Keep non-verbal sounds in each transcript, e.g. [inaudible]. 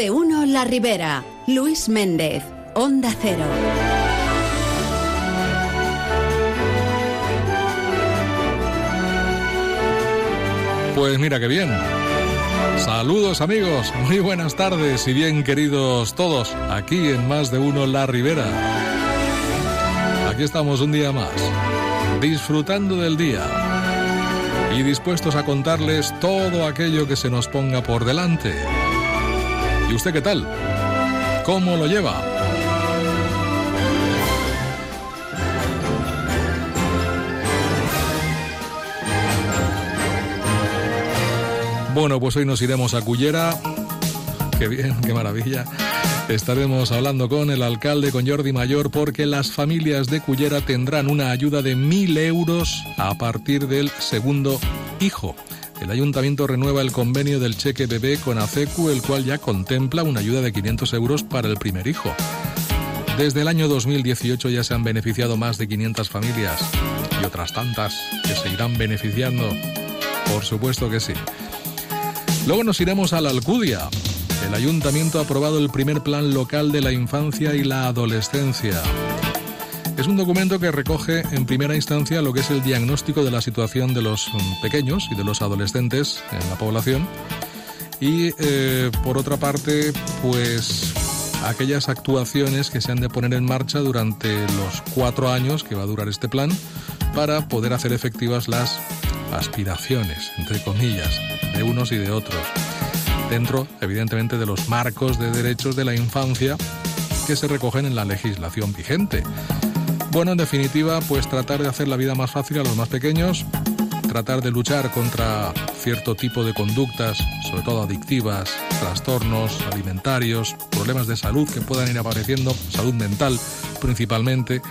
de uno La Ribera. Luis Méndez, Onda Cero. Pues mira qué bien. Saludos amigos, muy buenas tardes y bien queridos todos, aquí en Más de Uno La Ribera. Aquí estamos un día más, disfrutando del día y dispuestos a contarles todo aquello que se nos ponga por delante. ¿Y usted qué tal? ¿Cómo lo lleva? Bueno, pues hoy nos iremos a Cullera. Qué bien, qué maravilla. Estaremos hablando con el alcalde, con Jordi Mayor, porque las familias de Cullera tendrán una ayuda de mil euros a partir del segundo hijo. El ayuntamiento renueva el convenio del cheque bebé con ACECU, el cual ya contempla una ayuda de 500 euros para el primer hijo. Desde el año 2018 ya se han beneficiado más de 500 familias y otras tantas que se irán beneficiando. Por supuesto que sí. Luego nos iremos a la Alcudia. El ayuntamiento ha aprobado el primer plan local de la infancia y la adolescencia. Es un documento que recoge en primera instancia lo que es el diagnóstico de la situación de los mm, pequeños y de los adolescentes en la población y eh, por otra parte pues aquellas actuaciones que se han de poner en marcha durante los cuatro años que va a durar este plan para poder hacer efectivas las aspiraciones, entre comillas, de unos y de otros, dentro, evidentemente, de los marcos de derechos de la infancia que se recogen en la legislación vigente. Bueno, en definitiva, pues tratar de hacer la vida más fácil a los más pequeños, tratar de luchar contra cierto tipo de conductas, sobre todo adictivas, trastornos alimentarios, problemas de salud que puedan ir apareciendo, salud mental principalmente.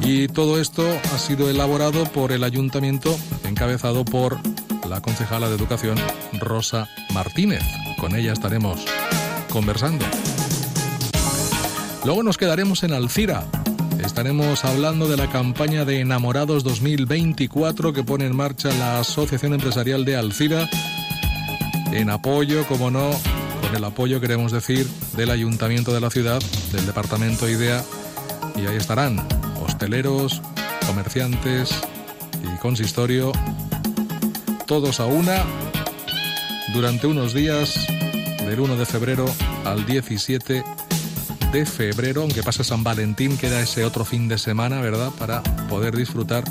Y todo esto ha sido elaborado por el ayuntamiento, encabezado por la concejala de Educación, Rosa Martínez. Con ella estaremos conversando. Luego nos quedaremos en Alcira. Estaremos hablando de la campaña de Enamorados 2024 que pone en marcha la Asociación Empresarial de Alcira en apoyo, como no, con el apoyo queremos decir del Ayuntamiento de la ciudad, del Departamento IDEA, y ahí estarán hosteleros, comerciantes y consistorio todos a una durante unos días del 1 de febrero al 17 de febrero, aunque pase San Valentín, queda ese otro fin de semana, ¿verdad? Para poder disfrutar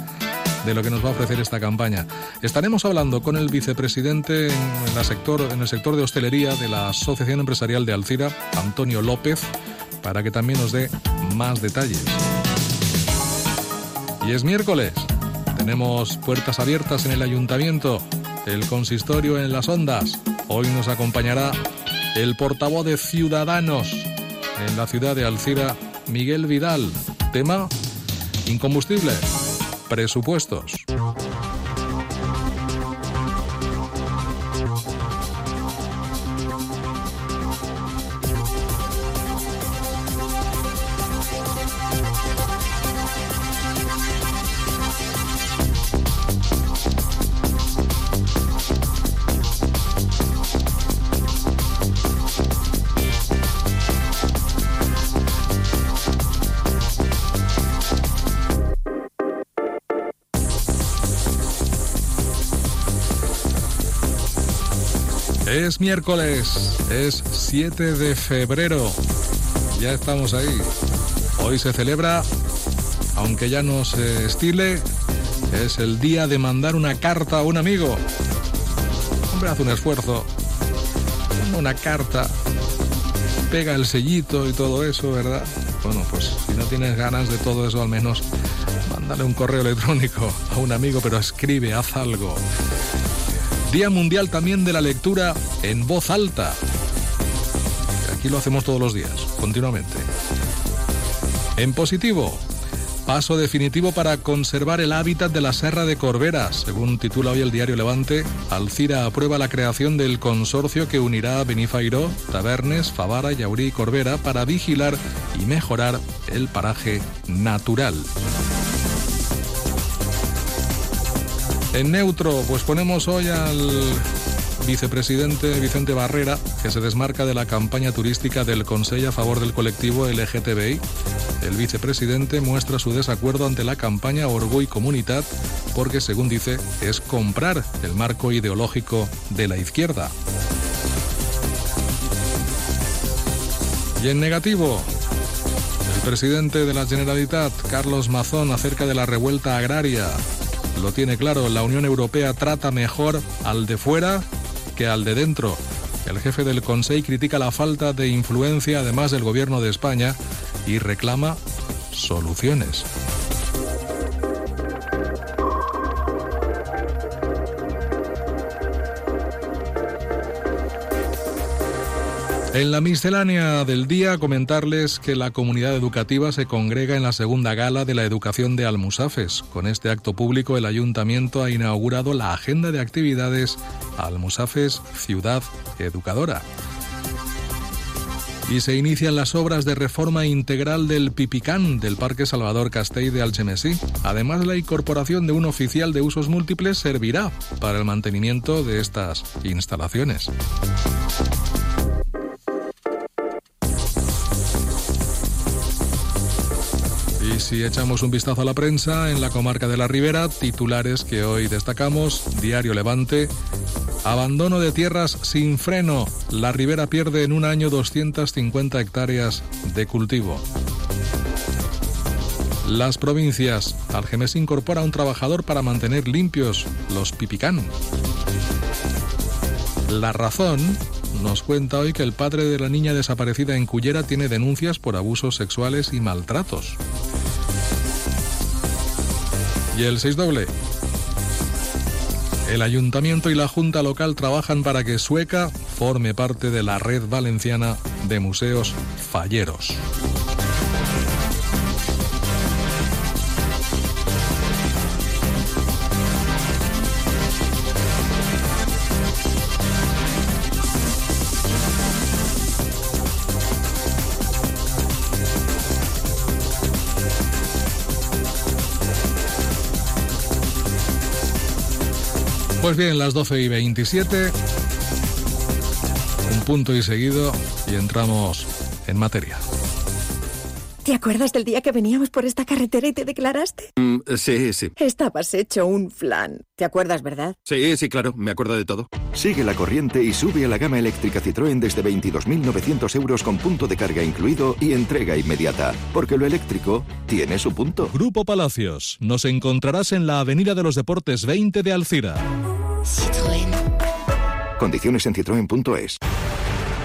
de lo que nos va a ofrecer esta campaña. Estaremos hablando con el vicepresidente en, sector, en el sector de hostelería de la Asociación Empresarial de Alcira, Antonio López, para que también nos dé más detalles. Y es miércoles. Tenemos puertas abiertas en el ayuntamiento, el consistorio en las ondas. Hoy nos acompañará el portavoz de Ciudadanos en la ciudad de Alcira, Miguel Vidal. Tema, incombustible, presupuestos. Es miércoles, es 7 de febrero. Ya estamos ahí. Hoy se celebra, aunque ya no se estile, es el día de mandar una carta a un amigo. Hombre, hace un esfuerzo. Una carta, pega el sellito y todo eso, ¿verdad? Bueno, pues si no tienes ganas de todo eso, al menos mándale un correo electrónico a un amigo, pero escribe, haz algo. Día Mundial también de la lectura en voz alta. Aquí lo hacemos todos los días, continuamente. En positivo, paso definitivo para conservar el hábitat de la Serra de Corberas. Según titula hoy el diario Levante, Alcira aprueba la creación del consorcio que unirá a Benifairó, Tabernes, Favara, Yaurí y Corbera para vigilar y mejorar el paraje natural. En neutro, pues ponemos hoy al vicepresidente Vicente Barrera, que se desmarca de la campaña turística del Consejo a favor del colectivo LGTBI. El vicepresidente muestra su desacuerdo ante la campaña Orgullo y Comunidad porque, según dice, es comprar el marco ideológico de la izquierda. Y en negativo, el presidente de la Generalitat, Carlos Mazón, acerca de la revuelta agraria. Lo tiene claro, la Unión Europea trata mejor al de fuera que al de dentro. El jefe del Consejo critica la falta de influencia además del gobierno de España y reclama soluciones. En la miscelánea del día comentarles que la comunidad educativa se congrega en la segunda gala de la educación de Almusafes. Con este acto público el ayuntamiento ha inaugurado la agenda de actividades Almusafes Ciudad Educadora. Y se inician las obras de reforma integral del Pipicán del Parque Salvador Castell de Algemesí. Además, la incorporación de un oficial de usos múltiples servirá para el mantenimiento de estas instalaciones. Si echamos un vistazo a la prensa, en la comarca de la Ribera, titulares que hoy destacamos, Diario Levante, Abandono de tierras sin freno. La Ribera pierde en un año 250 hectáreas de cultivo. Las provincias. Algemes incorpora un trabajador para mantener limpios los pipicán. La razón nos cuenta hoy que el padre de la niña desaparecida en Cullera tiene denuncias por abusos sexuales y maltratos. Y el 6 doble. El ayuntamiento y la junta local trabajan para que Sueca forme parte de la red valenciana de museos falleros. Pues bien, las 12 y 27, un punto y seguido y entramos en materia. ¿Te acuerdas del día que veníamos por esta carretera y te declaraste? Mm, sí, sí. Estabas hecho un flan. ¿Te acuerdas, verdad? Sí, sí, claro, me acuerdo de todo. Sigue la corriente y sube a la gama eléctrica Citroën desde 22.900 euros con punto de carga incluido y entrega inmediata. Porque lo eléctrico tiene su punto. Grupo Palacios. Nos encontrarás en la Avenida de los Deportes 20 de Alcira. Citroën. Condiciones en citroen.es.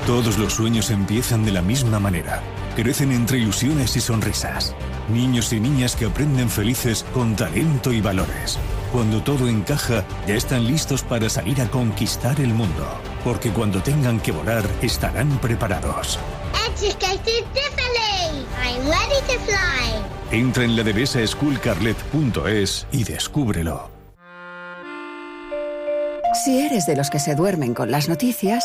Todos los sueños empiezan de la misma manera. Crecen entre ilusiones y sonrisas. Niños y niñas que aprenden felices con talento y valores. Cuando todo encaja, ya están listos para salir a conquistar el mundo. Porque cuando tengan que volar, estarán preparados. Entra en la devesa schoolcarlet.es y descúbrelo. Si eres de los que se duermen con las noticias,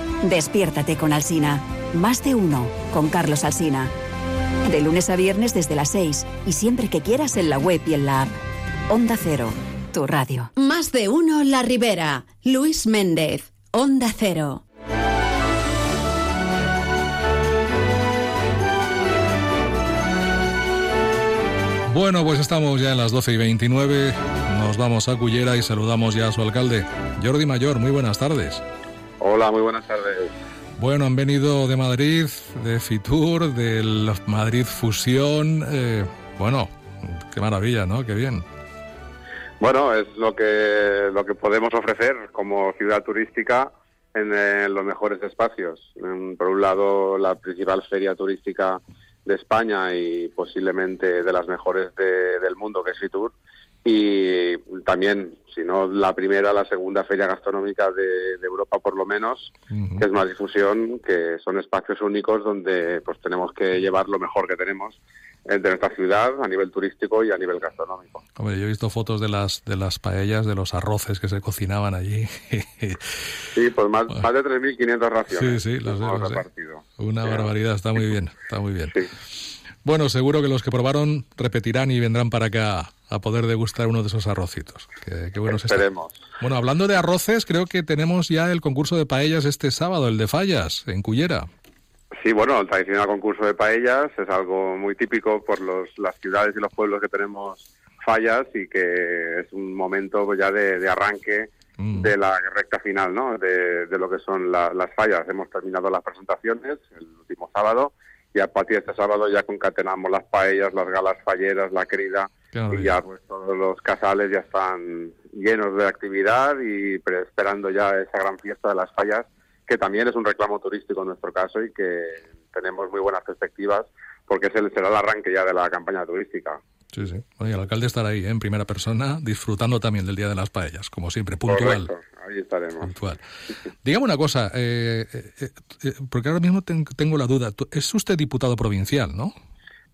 despiértate con Alsina. Más de uno con Carlos Alsina. De lunes a viernes desde las 6 y siempre que quieras en la web y en la app. Onda Cero, tu radio. Más de uno La Ribera. Luis Méndez, Onda Cero. Bueno, pues estamos ya en las 12 y 29. Nos vamos a Cullera y saludamos ya a su alcalde, Jordi Mayor. Muy buenas tardes. Hola, muy buenas tardes. Bueno, han venido de Madrid, de Fitur, del Madrid Fusión. Eh, bueno, qué maravilla, ¿no? Qué bien. Bueno, es lo que, lo que podemos ofrecer como ciudad turística en, en los mejores espacios. Por un lado, la principal feria turística de España y posiblemente de las mejores del mundo, que es Fitur, y también, si no la primera, la segunda feria gastronómica de, Europa por lo menos, que es más difusión, que son espacios únicos donde pues tenemos que llevar lo mejor que tenemos de nuestra ciudad a nivel turístico y a nivel gastronómico. Hombre, yo he visto fotos de las de las paellas, de los arroces que se cocinaban allí. [laughs] sí, pues más, más de 3.500 raciones. Sí, sí, los hemos Una barbaridad, está muy bien, está muy bien. Bueno, seguro que los que probaron repetirán y vendrán para acá a poder degustar uno de esos arrocitos. Qué, qué Esperemos. Bueno, hablando de arroces, creo que tenemos ya el concurso de paellas este sábado, el de Fallas, en Cullera. Sí, bueno, el tradicional concurso de paellas es algo muy típico por los, las ciudades y los pueblos que tenemos fallas y que es un momento ya de, arranque mm. de la recta final, ¿no? De, lo que son las fallas. Hemos terminado las presentaciones el último sábado y a partir de este sábado ya concatenamos las paellas, las galas falleras, la querida y ya pues todos los casales ya están llenos de actividad y esperando ya esa gran fiesta de las fallas que también es un reclamo turístico en nuestro caso y que tenemos muy buenas perspectivas porque ese será el arranque ya de la campaña turística. Sí, sí. el alcalde estará ahí ¿eh? en primera persona disfrutando también del Día de las Paellas, como siempre, puntual. ahí estaremos. Puntual. Dígame una cosa, eh, eh, porque ahora mismo tengo la duda. Es usted diputado provincial, ¿no?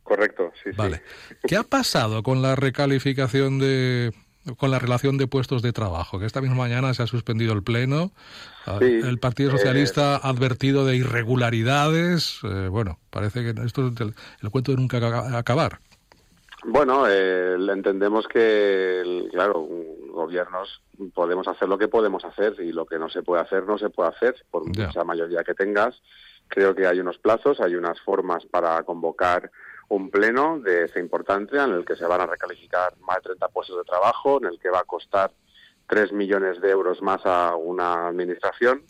Correcto, sí, vale. ¿Qué ha pasado con la recalificación de, con la relación de puestos de trabajo, que esta misma mañana se ha suspendido el pleno. Ah, el Partido Socialista ha advertido de irregularidades. bueno, parece que esto es el cuento de nunca acabar. Bueno, eh, entendemos que, claro, gobiernos podemos hacer lo que podemos hacer y lo que no se puede hacer no se puede hacer por mucha mayoría que tengas. Creo que hay unos plazos, hay unas formas para convocar un pleno de ese importante en el que se van a recalificar más de 30 puestos de trabajo, en el que va a costar 3 millones de euros más a una administración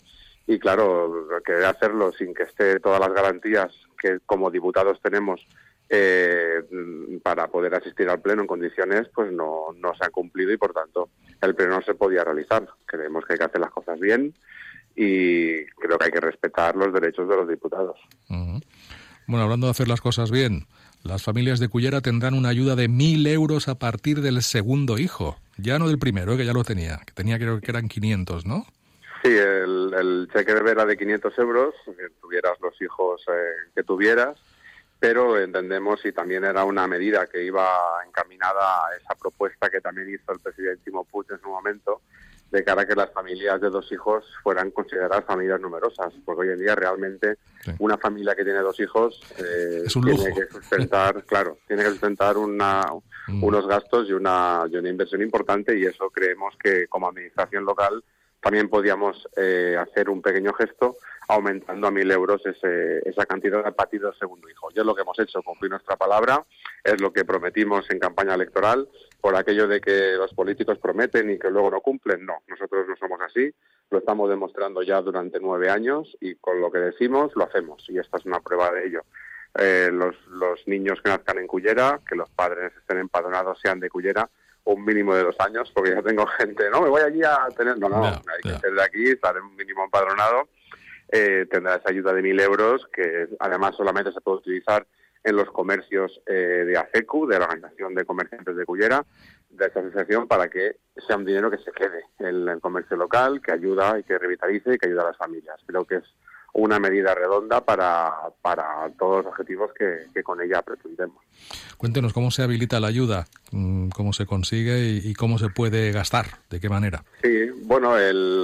y claro, querer hacerlo sin que esté todas las garantías que como diputados tenemos eh, para poder asistir al pleno en condiciones, pues no, no se han cumplido y por tanto el pleno no se podía realizar. Creemos que hay que hacer las cosas bien y creo que hay que respetar los derechos de los diputados. Bueno, hablando de hacer las cosas bien, las familias de Cullera tendrán una ayuda de mil euros a partir del segundo hijo, ya no del primero, que ya lo tenía, que tenía creo que eran 500, ¿no? Sí, el, el cheque de vera de 500 euros, que tuvieras los hijos eh, que tuvieras, pero entendemos y también era una medida que iba encaminada a esa propuesta que también hizo el presidente Timo Puig en su momento, de cara a que las familias de dos hijos fueran consideradas familias numerosas, porque hoy en día realmente una familia que tiene dos hijos eh, tiene que sustentar, [laughs] claro, tiene que sustentar una, mm. unos gastos y una, y una inversión importante y eso creemos que como administración local también podíamos eh, hacer un pequeño gesto aumentando a mil euros ese, esa cantidad a partir del segundo hijo. Y es lo que hemos hecho, cumplir nuestra palabra, es lo que prometimos en campaña electoral, por aquello de que los políticos prometen y que luego no cumplen. No, nosotros no somos así, lo estamos demostrando ya durante nueve años y con lo que decimos lo hacemos y esta es una prueba de ello. Eh, los, los niños que nazcan en Cullera, que los padres estén empadronados, sean de Cullera, un mínimo de dos años, porque ya tengo [laughs] gente, no, me voy allí a tener, no, no, hay que ser de aquí, estar en un mínimo empadronado, eh, tendrá esa ayuda de mil euros, que además solamente se puede utilizar en los comercios eh, de ACECU, de la Organización de Comerciantes de Cullera, de esta asociación, para que sea un dinero que se quede en el comercio local, que ayuda y que revitalice y que ayuda a las familias. Creo que es una medida redonda para, para todos los objetivos que, con ella pretendemos. Cuéntenos cómo se habilita la ayuda, mm, cómo se consigue y, cómo se puede gastar, de qué manera. Sí, bueno, el,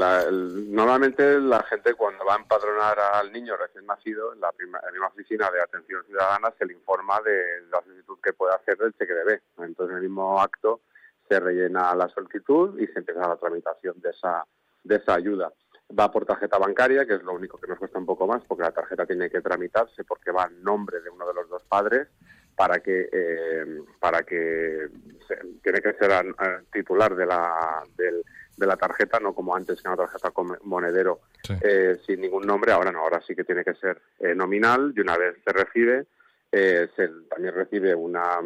normalmente la gente cuando va a empadronar al niño recién nacido, en la, prima, misma oficina de atención ciudadana se le informa de la solicitud que puede hacer del cheque de B. Entonces, en el mismo acto se rellena la solicitud y se empieza la tramitación de esa, de esa ayuda va por tarjeta bancaria, que es lo único que nos cuesta un poco más, porque la tarjeta tiene que tramitarse porque va en nombre de uno de los dos padres para que eh, para que tiene que ser eh, titular de la de la tarjeta, no como antes que una tarjeta con monedero eh, sin ningún nombre. Ahora no, ahora sí que tiene que ser nominal y una vez se recibe, se también recibe una,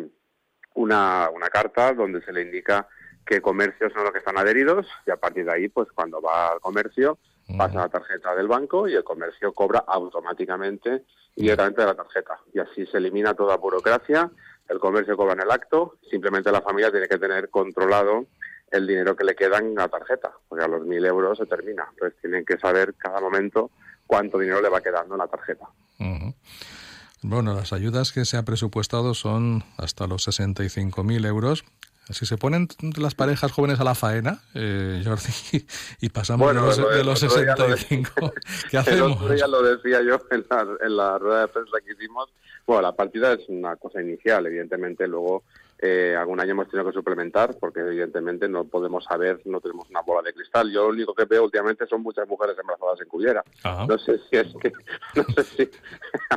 una una carta donde se le indica qué comercios son los que están adheridos y a partir de ahí, pues cuando va al comercio, pasa la tarjeta del banco y el comercio cobra automáticamente y directamente de la tarjeta. Y así se elimina toda burocracia el comercio cobra en el acto, simplemente la familia tiene que tener controlado el dinero que le queda en la tarjeta, porque a los mil euros se termina. Entonces tienen que saber cada momento cuánto dinero le va quedando en la tarjeta. Bueno, las ayudas que se ha presupuestado son hasta los 65.000 euros. Si se ponen las parejas jóvenes a la faena, eh, Jordi, [laughs] y pasamos de los, de los 65, ¿qué [laughs] hacemos? El ya lo decía yo en la, en la rueda de prensa que hicimos. Bueno, la partida es una cosa inicial, evidentemente luego eh, algún año hemos tenido que suplementar porque evidentemente no podemos saber, no tenemos una bola de cristal. Yo lo único que veo últimamente son muchas mujeres embarazadas en Cullera. No sé si es que, [laughs] no sé si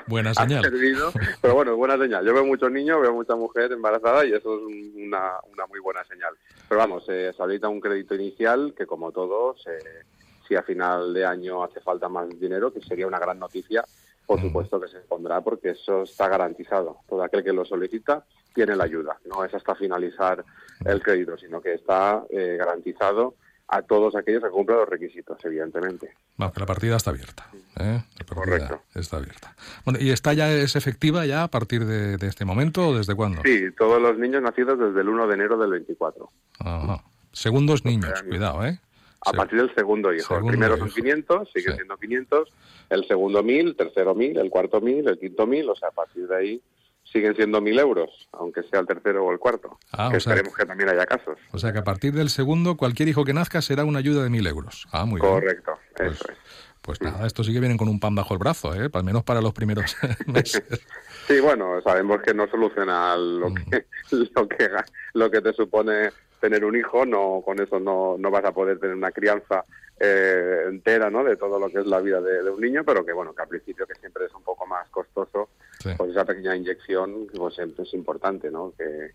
buena [laughs] señal. servido, pero bueno, buena señal. Yo veo muchos niños, veo mucha mujer embarazada y eso es una, una muy buena señal. Pero vamos, eh, se habilita un crédito inicial que como todos, eh, si a final de año hace falta más dinero, que sería una gran noticia, por supuesto que se pondrá porque eso está garantizado. Todo aquel que lo solicita tiene la ayuda. No es hasta finalizar el crédito, sino que está eh, garantizado a todos aquellos que cumplan los requisitos, evidentemente. Que la partida está abierta. ¿eh? La partida Correcto. Está abierta. Bueno, ¿Y está ya es efectiva ya a partir de, de este momento o desde cuándo? Sí, todos los niños nacidos desde el 1 de enero del 24. Ajá. Segundos niños, cuidado, ¿eh? A partir del segundo hijo. Segundo el primero son hijo. 500, sigue Sí. siendo 500, el segundo 1000, el tercero 1000, el cuarto 1000, el quinto 1000, o sea, a partir de ahí siguen siendo 1000 euros, aunque sea el tercero o el cuarto. Ah, que o sea- esperemos que también haya casos. O sea que a partir del segundo, cualquier hijo que nazca será una ayuda de mil euros. Ah, muy bien. Correcto, Pues, eso es. pues nada, esto sí que vienen con un pan bajo el brazo, ¿eh? Al menos para los primeros [laughs] meses. [laughs] Sí, bueno, sabemos que no soluciona lo Mm. que, [laughs] lo que, lo que te supone tener un hijo, no con eso no, no vas a poder tener una crianza eh, entera, ¿no? De todo lo que es la vida de, de un niño, pero que bueno, que al principio que siempre es un poco más costoso, Sí. pues esa pequeña inyección pues siempre es importante, ¿no? Que,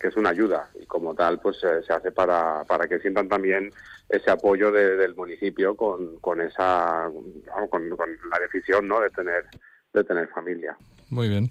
que es una ayuda y como tal pues eh, se hace para, para que sientan también ese apoyo de- del municipio con, con esa con, con la decisión no de tener de tener familia Muy bien.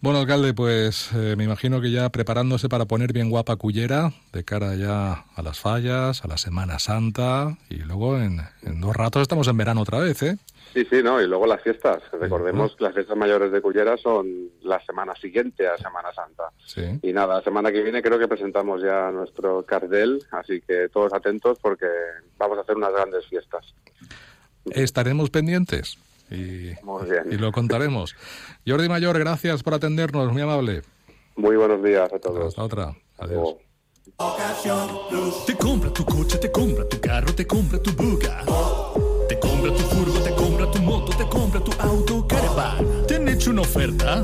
Bueno, alcalde, pues eh, me imagino que ya preparándose para poner bien guapa Cullera, de cara ya a las fallas, a la Semana Santa, y luego en, en dos ratos estamos en verano otra vez, ¿eh? Sí, sí, no, y luego las fiestas. Recordemos que las fiestas mayores de Cullera son la semana siguiente a Semana Santa. Sí. Y nada, la semana que viene creo que presentamos ya nuestro cartel, así que todos atentos porque vamos a hacer unas grandes fiestas. Estaremos pendientes y, Muy bien. y lo contaremos. Jordi Mayor, gracias por atendernos, muy amable. Muy buenos días a todos. Hasta otra. Adiós. Te compra tu coche, te compra tu carro, te compra tu buga. Te compra tu furgo, te compra tu moto, te compra tu auto, caravan. ¿Te han hecho una oferta?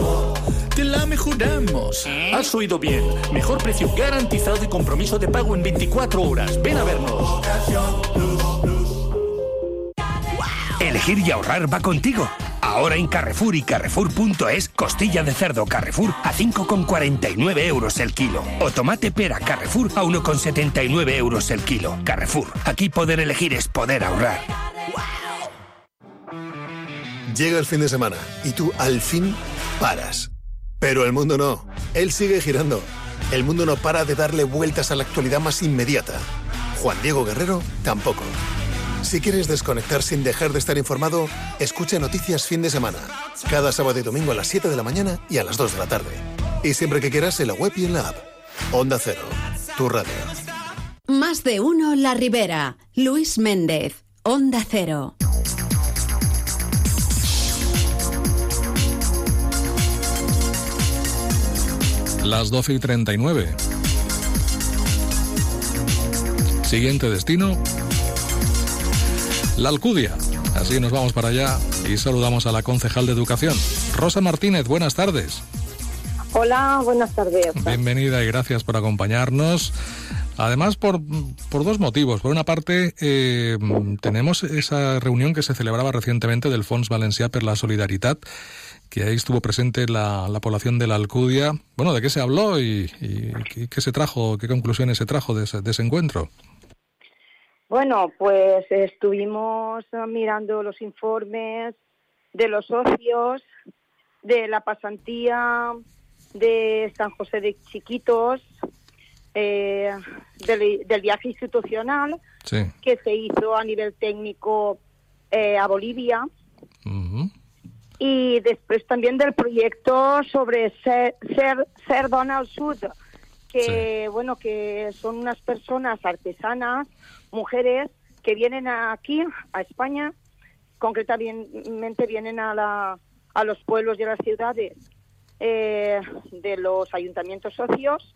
Te la mejoramos. Has oído bien. Mejor precio garantizado y compromiso de pago en 24 horas. Ven a vernos. Elegir y ahorrar va contigo. Ahora en Carrefour y Carrefour.es, costilla de cerdo Carrefour a 5,49 euros el kilo. O tomate pera Carrefour a 1,79 euros el kilo. Carrefour, aquí poder elegir es poder ahorrar. Llega el fin de semana y tú al fin paras. Pero el mundo no. Él sigue girando. El mundo no para de darle vueltas a la actualidad más inmediata. Juan Diego Guerrero tampoco. Si quieres desconectar sin dejar de estar informado, escucha Noticias Fin de Semana. Cada sábado y domingo a las 7 de la mañana y a las 2 de la tarde. Y siempre que quieras en la web y en la app. Onda Cero. Tu radio. Más de uno La Ribera. Luis Méndez. Onda Cero. Las 12 y 39. Siguiente destino. La Alcudia. Así nos vamos para allá y saludamos a la concejal de Educación. Rosa Martínez, buenas tardes. Hola, buenas tardes. Bienvenida y gracias por acompañarnos. Además, por, por dos motivos. Por una parte, eh, tenemos esa reunión que se celebraba recientemente del Fons Valencià per la Solidaritat, que ahí estuvo presente la, la población de la Alcudia. Bueno, ¿de qué se habló y, y qué- qué se trajo, qué conclusiones se trajo de ese, de ese encuentro? Bueno, pues estuvimos eh, mirando los informes de los socios, de la pasantía de San José de Chiquitos, eh, del, del viaje institucional Sí. que se hizo a nivel técnico eh, a Bolivia. Y después también del proyecto sobre ser, ser, ser dona al Sud, que bueno, que son unas personas artesanas, mujeres que vienen aquí a España, concretamente vienen a, la, a los pueblos y a las ciudades eh, de los ayuntamientos socios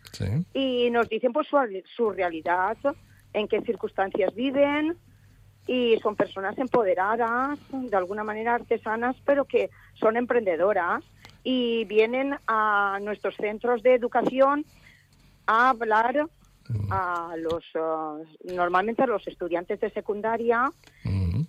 y nos dicen pues su, su realidad, en qué circunstancias viven, y son personas empoderadas, de alguna manera artesanas, pero que son emprendedoras y vienen a nuestros centros de educación a hablar a los uh, normalmente a los estudiantes de secundaria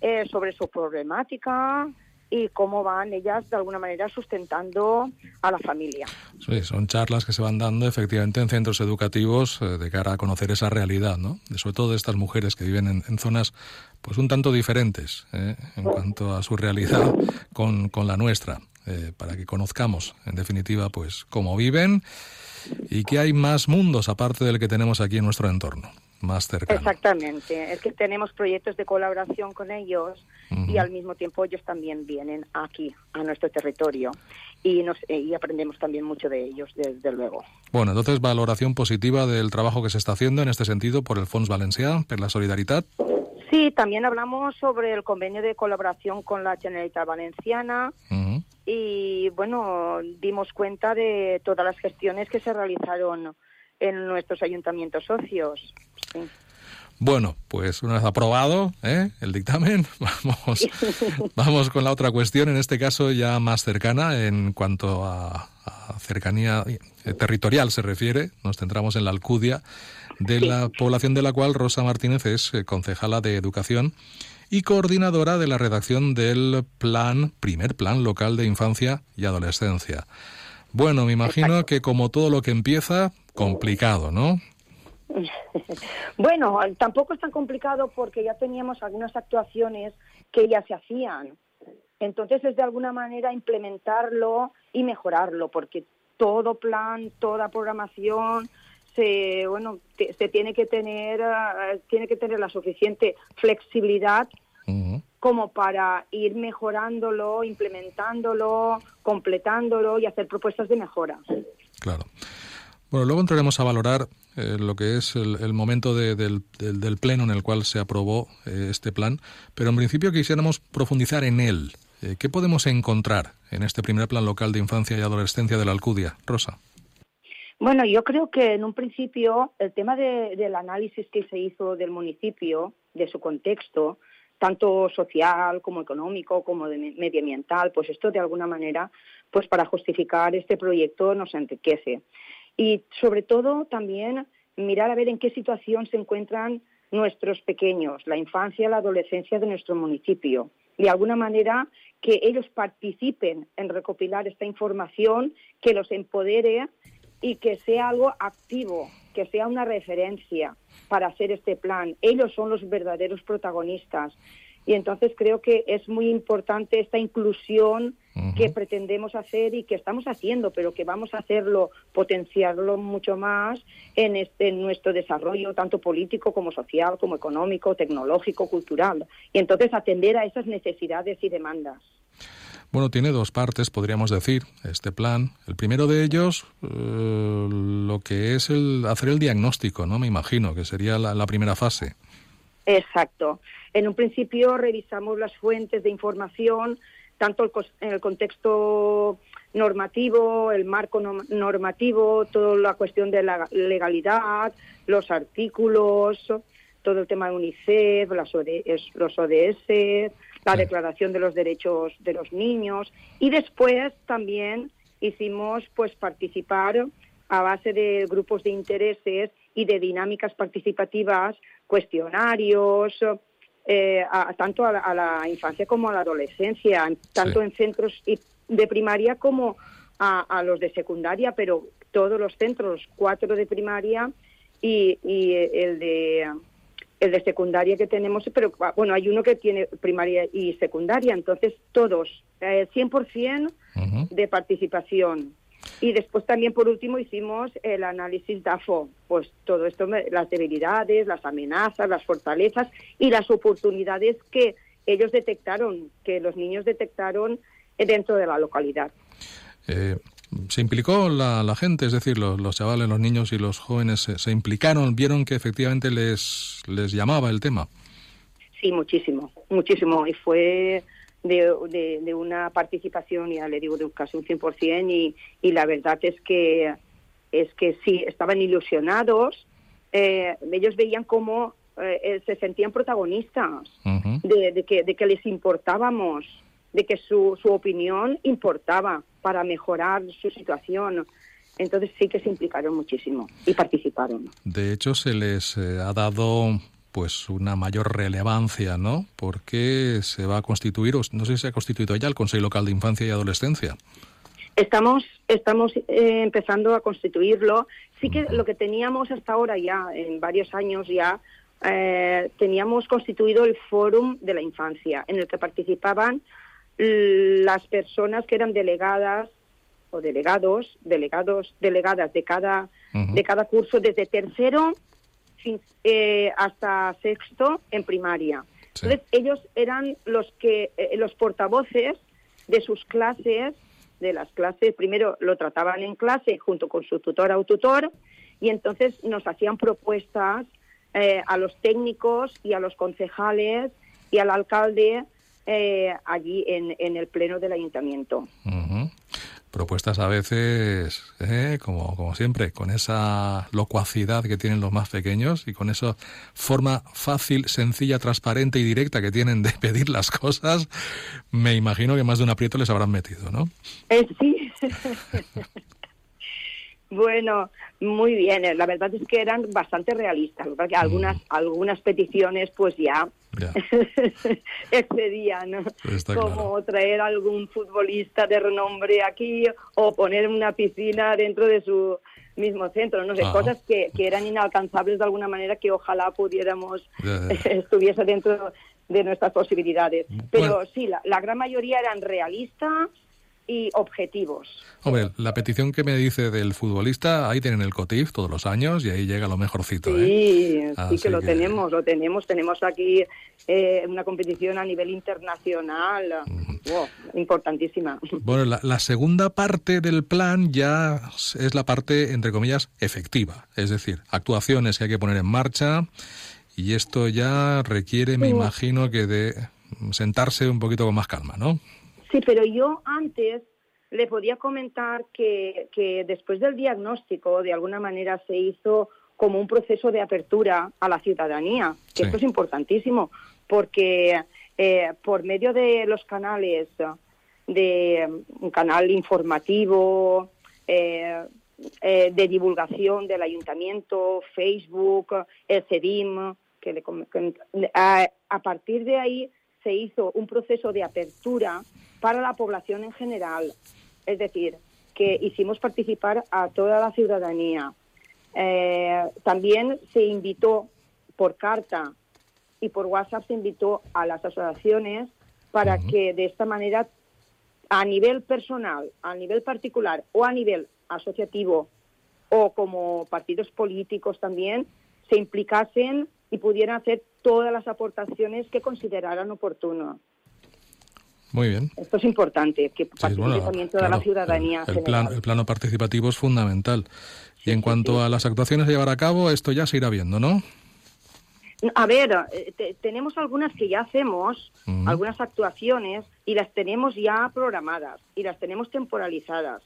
eh, sobre su problemática y cómo van ellas de alguna manera sustentando a la familia. Sí, son charlas que se van dando efectivamente en centros educativos eh, de cara a conocer esa realidad, ¿no? De, sobre todo de estas mujeres que viven en, zonas pues un tanto diferentes eh, en cuanto a su realidad con, con la nuestra, eh, para que conozcamos en definitiva pues cómo viven y que hay más mundos aparte del que tenemos aquí en nuestro entorno más cercano. Exactamente, es que tenemos proyectos de colaboración con ellos y al mismo tiempo ellos también vienen aquí, a nuestro territorio, y, nos, eh, y aprendemos también mucho de ellos, desde luego. Bueno, entonces, valoración positiva del trabajo que se está haciendo en este sentido por el Fons Valencià, por la Solidaridad. Sí, también hablamos sobre el convenio de colaboración con la Generalitat Valenciana y, bueno, dimos cuenta de todas las gestiones que se realizaron en nuestros ayuntamientos socios. Bueno, pues una vez aprobado ¿eh? el dictamen, [laughs] vamos, vamos con la otra cuestión, en este caso ya más cercana en cuanto a, cercanía eh, territorial se refiere. Nos centramos en la Alcudia, de la población de la cual Rosa Martínez es eh, concejala de Educación y coordinadora de la redacción del plan, primer plan local de infancia y adolescencia. Bueno, me imagino que como todo lo que empieza, complicado, ¿no? [laughs] bueno, tampoco es tan complicado porque ya teníamos algunas actuaciones que ya se hacían. Entonces es de alguna manera implementarlo y mejorarlo, porque todo plan, toda programación, se bueno se tiene que tener eh, tiene que tener la suficiente flexibilidad como para ir mejorándolo, implementándolo, completándolo y hacer propuestas de mejora. Claro. Bueno, luego entraremos a valorar eh, lo que es el, momento del, pleno en el cual se aprobó eh, este plan, pero en principio quisiéramos profundizar en él. Eh, ¿Qué podemos encontrar en este primer plan local de infancia y adolescencia de la Alcudia? Rosa. Bueno, yo creo que en un principio el tema del análisis que se hizo del municipio, de su contexto, tanto social como económico como medioambiental, pues esto de alguna manera, pues para justificar este proyecto nos enriquece y sobre todo también mirar a ver en qué situación se encuentran nuestros pequeños, la infancia, la adolescencia de nuestro municipio. De alguna manera que ellos participen en recopilar esta información, que los empodere y que sea algo activo, que sea una referencia para hacer este plan. Ellos son los verdaderos protagonistas. Y entonces creo que es muy importante esta inclusión que pretendemos hacer y que estamos haciendo, pero que vamos a hacerlo, potenciarlo mucho más en, este, en nuestro desarrollo, tanto político como social, como económico, tecnológico, cultural. Y entonces atender a esas necesidades y demandas. Bueno, tiene dos partes, podríamos decir, este plan. El primero de ellos, eh, lo que es el hacer el diagnóstico, ¿no? Me imagino que sería la primera fase. Exacto. En un principio revisamos las fuentes de información, tanto en el contexto normativo, el marco normativo, toda la cuestión de la legalidad, los artículos, todo el tema de UNICEF, los ODS, la Declaración de los Derechos de los Niños. Y después también hicimos pues participar a base de grupos de intereses y de dinámicas participativas, cuestionarios, eh, tanto a la, infancia como a la adolescencia, tanto en centros de primaria como a, los de secundaria, pero todos los centros, cuatro de primaria y, el de el de secundaria que tenemos, pero bueno, hay uno que tiene primaria y secundaria, entonces todos, eh, 100% de participación. Y después también, por último, hicimos el análisis DAFO, pues todo esto, las debilidades, las amenazas, las fortalezas y las oportunidades que ellos detectaron, que los niños detectaron dentro de la localidad. Eh, se implicó la, la, gente, es decir, los, los, chavales, los niños y los jóvenes se, se, implicaron, vieron que efectivamente les, les llamaba el tema. Sí, muchísimo, muchísimo. Y fue de, de, de una participación, ya le digo, de casi un 100%, y, y la verdad es que, es que sí, estaban ilusionados. Eh, ellos veían cómo eh, se sentían protagonistas, uh -huh. de, de, que, de que les importábamos, de que su, su opinión importaba para mejorar su situación. Entonces sí que se implicaron muchísimo y participaron. De hecho, se les eh, ha dado pues una mayor relevancia, ¿no? Porque se va a constituir, no sé si se ha constituido ya el Consejo Local de Infancia y Adolescencia. Estamos, estamos eh, empezando a constituirlo. Sí que lo que teníamos hasta ahora ya, en varios años ya, eh, teníamos constituido el Fórum de la Infancia, en el que participaban las personas que eran delegadas o delegados, delegados, delegadas de cada, uh -huh. de cada curso, desde tercero eh, hasta sexto en primaria. Sí. Entonces ellos eran los que eh, los portavoces de sus clases, de las clases. Primero lo trataban en clase junto con su tutor o tutor y entonces nos hacían propuestas eh, a los técnicos y a los concejales y al alcalde eh, allí en, en, el pleno del ayuntamiento. Uh -huh. Propuestas a veces, eh, como, como siempre, con esa locuacidad que tienen los más pequeños y con esa forma fácil, sencilla, transparente y directa que tienen de [laughs] pedir las cosas, me imagino que más de un aprieto les habrán metido, ¿no? Eh, sí. [laughs] Bueno, muy bien. La verdad es que eran bastante realistas. Algunas, mm. algunas peticiones, pues ya, ya. [laughs] excedían. Como claro. traer algún futbolista de renombre aquí o poner una piscina dentro de su mismo centro. No sé, Ajá. cosas que, que, eran inalcanzables de alguna manera que ojalá pudiéramos, ya, ya. [laughs] estuviese dentro de nuestras posibilidades. Pero bueno. sí, la, la gran mayoría eran realistas y objetivos. Hombre, la petición que me dice del futbolista, ahí tienen el COTIF todos los años y ahí llega lo mejorcito. Sí, ¿eh? sí que lo que... tenemos, lo tenemos. Tenemos aquí eh, una competición a nivel internacional, mm. wow, importantísima. Bueno, la, la, segunda parte del plan ya es la parte, entre comillas, efectiva. Es decir, actuaciones que hay que poner en marcha y esto ya requiere, me sí. imagino, que de sentarse un poquito con más calma, ¿no? Sí, pero yo antes le podía comentar que, que, después del diagnóstico, de alguna manera se hizo como un proceso de apertura a la ciudadanía. Sí. Esto es importantísimo, porque eh, por medio de los canales, de un canal informativo, eh, eh, de divulgación del ayuntamiento, Facebook, el CEDIM, que le, a, a partir de ahí se hizo un proceso de apertura para la población en general. Es decir, que hicimos participar a toda la ciudadanía. Eh, también se invitó por carta y por WhatsApp se invitó a las asociaciones para uh -huh. que de esta manera, a nivel personal, a nivel particular o a nivel asociativo o como partidos políticos también, se implicasen y pudieran hacer todas las aportaciones que consideraran oportuno. Muy bien. Esto es importante, que participe sí, bueno, también toda claro, la ciudadanía. El, el, plan, el, plano participativo es fundamental. Y en cuanto sí. a las actuaciones a llevar a cabo, esto ya se irá viendo, ¿no? A ver, eh, te, tenemos algunas que ya hacemos, uh -huh. algunas actuaciones, y las tenemos ya programadas, y las tenemos temporalizadas.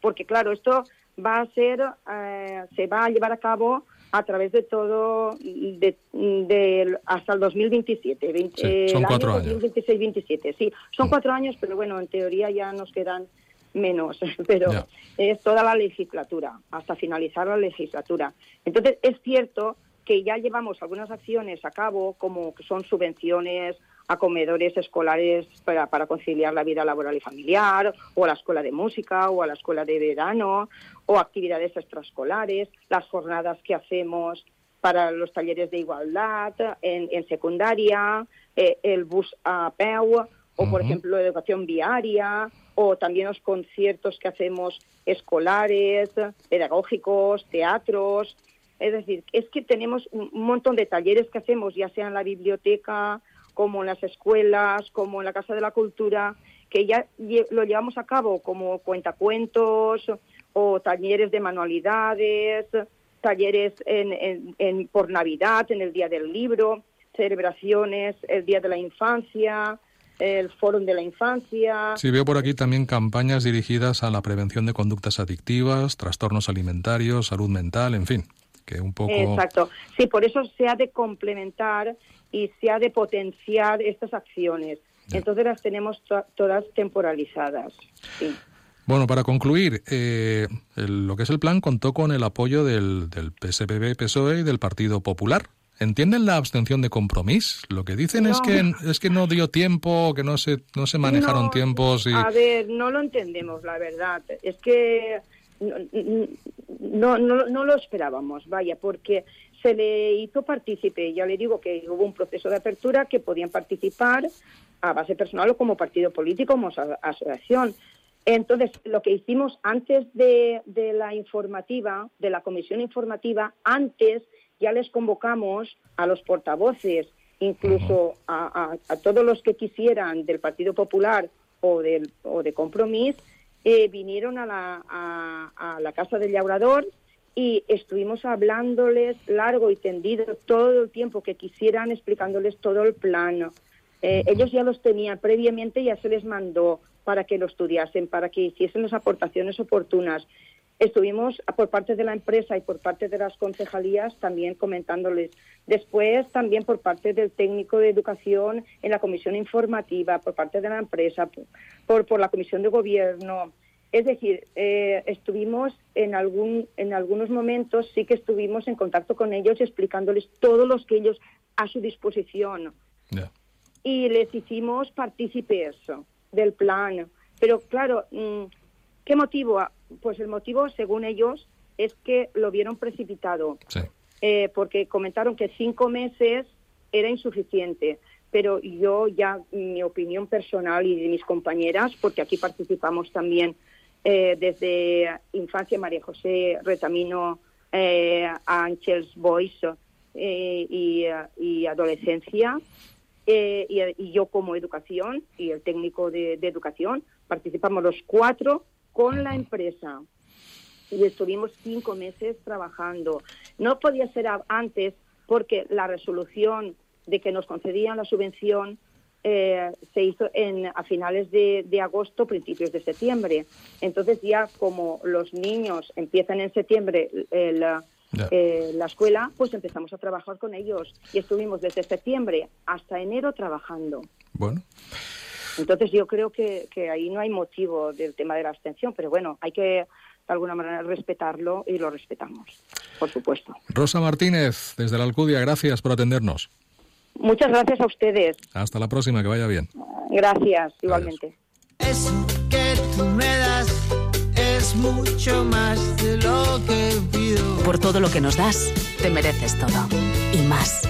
Porque, claro, esto va a ser, eh, se va a llevar a cabo a través de todo de, de hasta el 2027 20, sí, son cuatro años 2026 27 sí son mm. cuatro años pero bueno en teoría ya nos quedan menos [laughs] pero yeah. es toda la legislatura hasta finalizar la legislatura entonces es cierto que ya llevamos algunas acciones a cabo como que son subvenciones a comedores escolares para, para, conciliar la vida laboral y familiar, o a la escuela de música, o a la escuela de verano, o actividades extraescolares, las jornadas que hacemos para los talleres de igualdad en, en secundaria, eh, el bus a peu, o uh -huh. por ejemplo educación viaria, o también los conciertos que hacemos escolares, pedagógicos, teatros. Es decir, es que tenemos un montón de talleres que hacemos, ya sea en la biblioteca, como en las escuelas, como en la Casa de la Cultura, que ya lo llevamos a cabo como cuentacuentos o talleres de manualidades, talleres en, en, por Navidad, en el Día del Libro, celebraciones, el Día de la Infancia, el Fórum de la Infancia. Sí, veo por aquí también campañas dirigidas a la prevención de conductas adictivas, trastornos alimentarios, salud mental, en fin, que un poco... Exacto. Sí, por eso se ha de complementar y se ha de potenciar estas acciones. Entonces las tenemos todas temporalizadas. Bueno, para concluir, eh, lo que es el plan contó con el apoyo del, del PSPB, PSOE y del Partido Popular. ¿Entienden la abstención de compromiso? Lo que dicen es que es que no dio tiempo, que no se no se manejaron tiempos y A ver, no lo entendemos, la verdad. Es que no, no, no lo esperábamos, vaya, porque se le hizo partícipe, ya le digo que hubo un proceso de apertura que podían participar a base personal o como partido político, como asociación. Entonces, lo que hicimos antes de, de la informativa, de la comisión informativa, antes ya les convocamos a los portavoces, incluso a, todos los que quisieran del Partido Popular o, del, o de Compromís, eh, vinieron a la, a, la Casa del Llaurador y estuvimos hablándoles largo y tendido todo el tiempo que quisieran, explicándoles todo el plano. Eh, ellos ya los tenían previamente, ya se les mandó para que lo estudiasen, para que hiciesen las aportaciones oportunas estuvimos por parte de la empresa y por parte de las concejalías también comentándoles. Después también por parte del técnico de educación en la comisión informativa, por parte de la empresa, por, por la comisión de gobierno. Es decir, eh, estuvimos en, algún, en algunos momentos, sí que estuvimos en contacto con ellos explicándoles todos los que ellos a su disposición. Y les hicimos partícipes del plan. Pero claro, mm, ¿qué motivo? Pues el motivo, según ellos, es que lo vieron precipitado, eh, porque comentaron que cinco meses era insuficiente. Pero yo ya, mi opinión personal y de mis compañeras, porque aquí participamos también eh, desde Infancia María José Retamino eh, a Angels Boys y, Adolescencia, y, yo como educación y el técnico de educación, participamos los cuatro con la empresa y estuvimos cinco meses trabajando. No podía ser antes porque la resolución de que nos concedían la subvención eh, se hizo en, a finales de, agosto, principios de septiembre. Entonces ya como los niños empiezan en septiembre eh, la escuela, pues empezamos a trabajar con ellos y estuvimos desde septiembre hasta enero trabajando. Bueno. Entonces yo creo que, ahí no hay motivo del tema de la abstención, pero bueno, hay que de alguna manera respetarlo y lo respetamos, por supuesto. Rosa Martínez, desde la Alcudia, gracias por atendernos. Muchas gracias a ustedes. Hasta la próxima, que vaya bien. Gracias, igualmente. Es que tú me das es mucho más de lo que pido. Por todo lo que nos das, te mereces todo. Y más.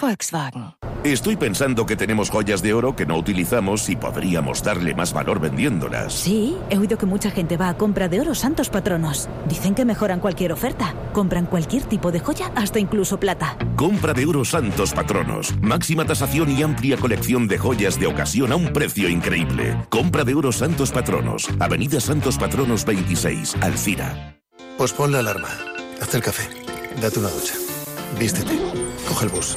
Volkswagen. Estoy pensando que tenemos joyas de oro que no utilizamos y podríamos darle más valor vendiéndolas. Sí, he oído que mucha gente va a compra de oro santos patronos. Dicen que mejoran cualquier oferta. Compran cualquier tipo de joya, hasta incluso plata. Compra de oro santos patronos. Máxima tasación y amplia colección de joyas de ocasión a un precio increíble. Compra de oro santos patronos. Avenida Santos Patronos 26, Alcira. Pues pon la alarma. Haz el café. Date una ducha. Vístete. Coge el bus.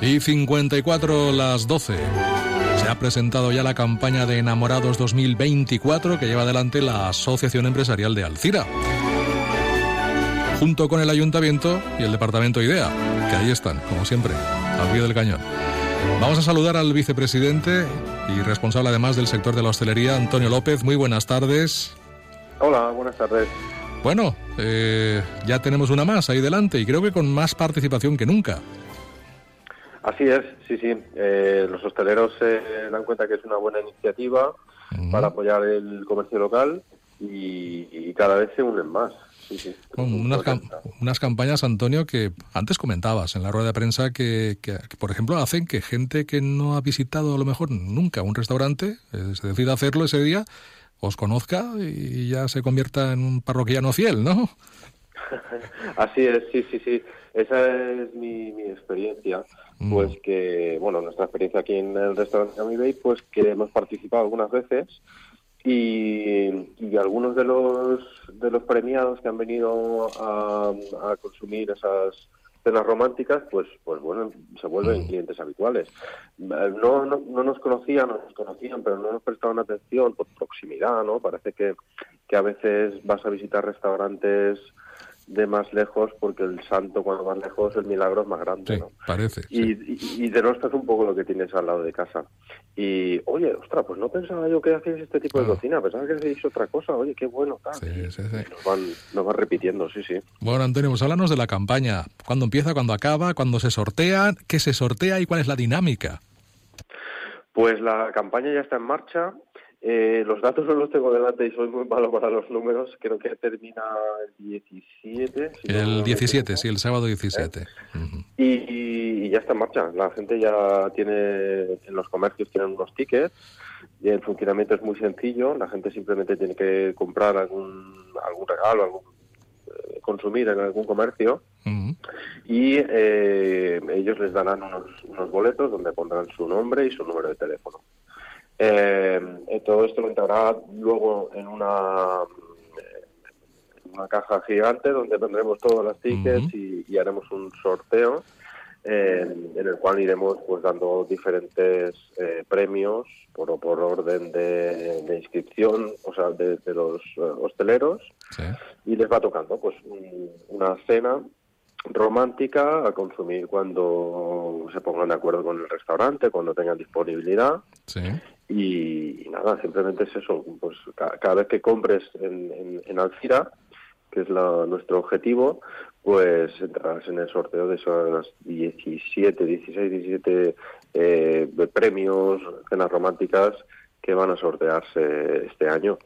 Y 54 las 12. Se ha presentado ya la campaña de Enamorados 2024 que lleva adelante la Asociación Empresarial de Alcira. junto con el ayuntamiento y el departamento IDEA, que ahí están, como siempre, al pie del cañón. Vamos a saludar al vicepresidente y responsable además del sector de la hostelería, Antonio López. Muy buenas tardes. Hola, buenas tardes. Bueno, eh, ya tenemos una más ahí delante y creo que con más participación que nunca. Así es, sí, sí. Eh, los hosteleros se dan cuenta que es una buena iniciativa para apoyar el comercio local y, y cada vez se unen más. Sí, sí. Unas, cam- unas campañas, Antonio, que antes comentabas en la rueda de prensa que, que, que, por ejemplo, hacen que gente que no ha visitado a lo mejor nunca un restaurante, eh, se decida hacerlo ese día, os conozca y ya se convierta en un parroquiano fiel, ¿no? [laughs] Así es, sí, sí, sí. Esa es mi, mi experiencia. Pues que, bueno, nuestra experiencia aquí en el restaurante Ami Bay, pues que hemos participado algunas veces y, y algunos de los de los premiados que han venido a, a consumir esas cenas románticas, pues pues bueno, se vuelven clientes habituales. Eh, No, no, no nos conocían, no nos conocían, pero no nos prestaban atención por proximidad, ¿no? Parece que, que a veces vas a visitar restaurantes de más lejos porque el santo cuando más lejos el milagro es más grande, ¿no? Parece. Y, y, y denostas un poco lo que tienes al lado de casa. Y, oye, ostras, pues no pensaba yo que hacíais este tipo de cocina, pensaba que hacíais otra cosa, oye, qué bueno, tal. Sí, sí, sí. Nos van, nos van repitiendo, sí, sí. Bueno, Antonio, pues háblanos de la campaña. ¿Cuándo empieza, cuándo acaba, cuándo se sortea, qué se sortea y cuál es la dinámica? Pues la campaña ya está en marcha. Eh, los datos no los tengo delante y soy muy malo para los números. Creo que termina el 17. si no El me 17, sí, el sábado 17. Y, y ya está en marcha. La gente ya tiene, en los comercios tienen unos tickets y el funcionamiento es muy sencillo. La gente simplemente tiene que comprar algún, algún regalo, algún, eh, consumir en algún comercio y eh, ellos les darán unos, unos boletos donde pondrán su nombre y su número de teléfono. Eh, todo esto lo entrará luego en una en una caja gigante donde tendremos todos los tickets y, y haremos un sorteo eh, en el cual iremos pues dando diferentes eh, premios por, por orden de, de inscripción, o sea, de, de los eh, hosteleros y les va tocando pues un- una cena romántica a consumir cuando se pongan de acuerdo con el restaurante, cuando tengan disponibilidad. Sí. Y, y nada, simplemente es eso. Pues ca- cada, vez que compres en, en, en Alcira, que es la- nuestro objetivo, pues entrarás en el sorteo de esos 17, 16, 17 eh, premios, cenas románticas que van a sortearse este año.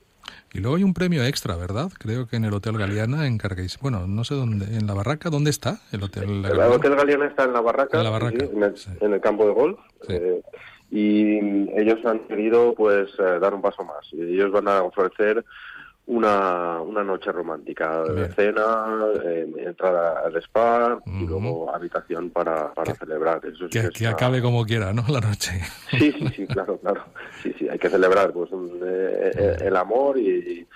Y luego hay un premio extra, ¿verdad? Creo que en el Hotel Galeana en Carqueis. Bueno, no sé dónde. ¿En la barraca? ¿Dónde está el Hotel El Galeana? Hotel Galeana está en la barraca, En la barraca, sí, en, el, en el campo de golf. eh, y ellos han querido pues eh, dar un paso más. Y ellos van a ofrecer una, una noche romántica de cena, eh, entrada al spa y luego habitación para, para celebrar. Eso Que, es que una- acabe como quiera, ¿no? [laughs] La noche. Sí, sí, sí, claro, claro. Sí, sí, hay que celebrar pues un, eh, eh, el amor y, y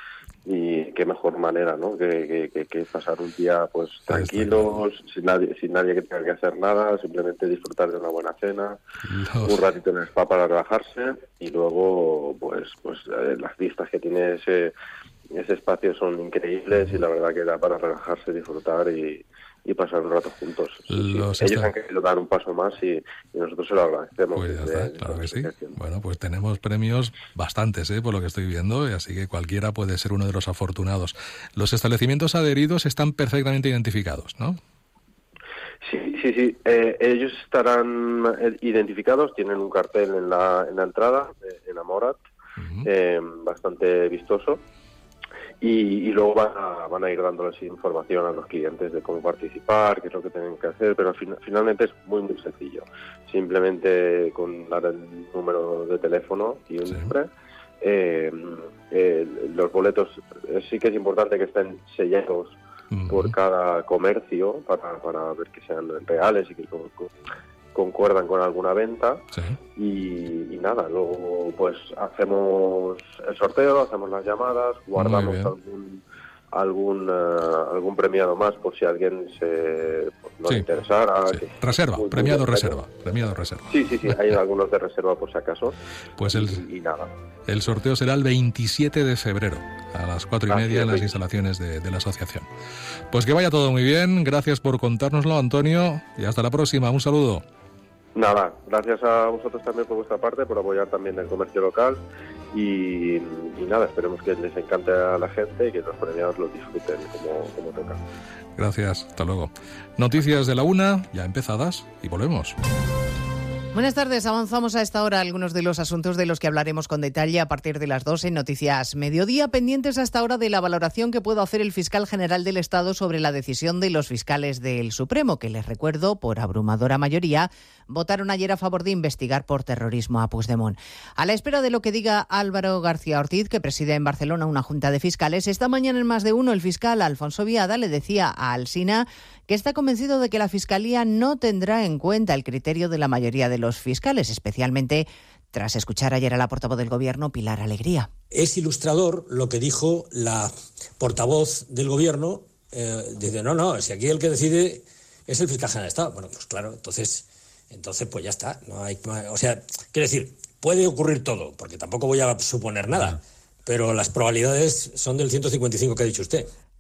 qué mejor manera, ¿no? Que, que, que- que pasar un día pues tranquilos, sin nadie, sin nadie que tenga que hacer nada, simplemente disfrutar de una buena cena, un ratito en el spa para relajarse y luego pues pues eh, las vistas que tiene ese ese espacio son increíbles y la verdad que da para relajarse, disfrutar y, y pasar un rato juntos. Sí. Ellos han querido dar un paso más y, y nosotros se lo agradecemos. Pues ya está, claro que sí. Bueno, pues tenemos premios bastantes, ¿eh? por lo que estoy viendo, y así que cualquiera puede ser uno de los afortunados. Los establecimientos adheridos están perfectamente identificados, ¿no? Sí, sí, sí. Eh, ellos estarán eh, identificados, tienen un cartel en la, en la entrada, eh, en Amorat, eh, bastante vistoso. Y, y luego van a, van a ir dándoles información a los clientes de cómo participar, qué es lo que tienen que hacer, pero fin- finalmente es muy, muy sencillo. Simplemente con dar el número de teléfono y un nombre. eh, eh, los boletos eh, sí que es importante que estén sellados por cada comercio para, para ver que sean reales y que concuerdan con alguna venta y, y nada luego pues hacemos el sorteo hacemos las llamadas guardamos algún algún eh, algún premiado más por si alguien se pues, no Sí. le interesara que- Reserva, muy- premiado reserva, premiado reserva. sí sí sí hay algunos de reserva por si acaso Pues el, y nada el sorteo será el 27 de febrero. a las cuatro y media en las instalaciones de, de la asociación. Pues que vaya todo muy bien, gracias por contárnoslo, Antonio, y hasta la próxima. Un saludo. Nada, gracias a vosotros también por vuestra parte, por apoyar también el comercio local y, nada, esperemos que les encante a la gente y que los premiados lo disfruten como toca. Gracias, hasta luego. Noticias de la una, ya empezadas, y volvemos. Buenas tardes. Avanzamos a esta hora algunos de los asuntos de los que hablaremos con detalle a partir de las 2 en Noticias Mediodía, pendientes hasta ahora de la valoración que pueda hacer el fiscal general del Estado sobre la decisión de los fiscales del Supremo, que les recuerdo, por abrumadora mayoría, votaron ayer a favor de investigar por terrorismo a Puigdemont. A la espera de lo que diga Álvaro García Ortiz, que preside en Barcelona una junta de fiscales, esta mañana en más de uno el fiscal Alfonso Viada le decía a Alsina que está convencido de que la Fiscalía no tendrá en cuenta el criterio de la mayoría de los fiscales, especialmente tras escuchar ayer a la portavoz del Gobierno, Pilar Alegría. Es ilustrador lo que dijo la portavoz del Gobierno. Eh, dice, no, no, si aquí el que decide es el fiscal general de Estado. Bueno, pues claro, entonces, entonces pues ya está. No hay, o sea, quiero decir, puede ocurrir todo, porque tampoco voy a suponer nada, pero las probabilidades son del 155 que ha dicho usted.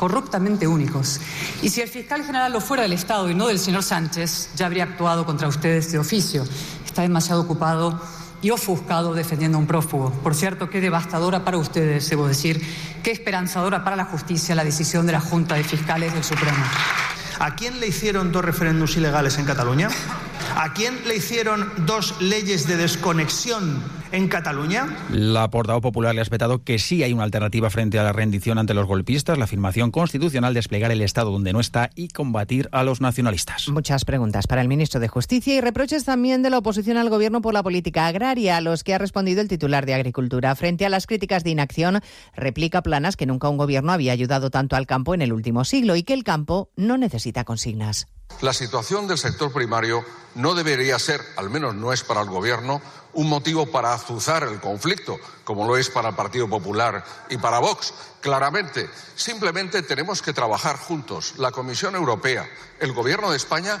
corruptamente únicos. Y si el fiscal general lo fuera del Estado y no del señor Sánchez, ya habría actuado contra ustedes de oficio. Está demasiado ocupado y ofuscado defendiendo a un prófugo. Por cierto, qué devastadora para ustedes, debo decir, qué esperanzadora para la justicia la decisión de la Junta de Fiscales del Supremo. ¿A quién le hicieron dos referéndums ilegales en Cataluña? ¿A quién le hicieron dos leyes de desconexión en Cataluña? La portavoz popular le ha espetado que sí hay una alternativa frente a la rendición ante los golpistas, la afirmación constitucional, desplegar el Estado donde no está y combatir a los nacionalistas. Muchas preguntas para el ministro de Justicia y reproches también de la oposición al gobierno por la política agraria, a los que ha respondido el titular de Agricultura. Frente a las críticas de inacción, replica Planas que nunca un gobierno había ayudado tanto al campo en el último siglo y que el campo no necesita consignas. La situación del sector primario no debería ser, al menos no es para el Gobierno, un motivo para azuzar el conflicto, como lo es para el Partido Popular y para Vox. Claramente, simplemente tenemos que trabajar juntos, la Comisión Europea, el Gobierno de España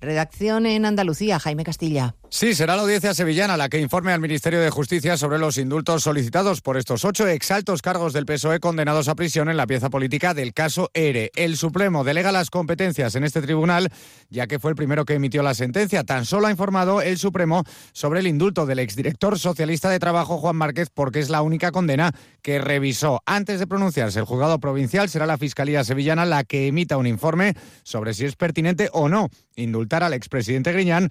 Redacción en Andalucía, Jaime Castilla. Sí, será la audiencia sevillana la que informe al Ministerio de Justicia sobre los indultos solicitados por estos ocho exaltos cargos del PSOE condenados a prisión en la pieza política del caso ERE. El Supremo delega las competencias en este tribunal, ya que fue el primero que emitió la sentencia. Tan solo ha informado el Supremo sobre el indulto del exdirector socialista de Trabajo, Juan Márquez, porque es la única condena que revisó. Antes de pronunciarse, el juzgado provincial será la Fiscalía Sevillana la que emita un informe sobre si es pertinente o no indultar al expresidente Griñán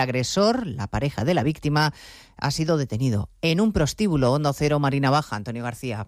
agresor, la pareja de la víctima, ha sido detenido en un prostíbulo Hondo Cero Marina Baja. Antonio García.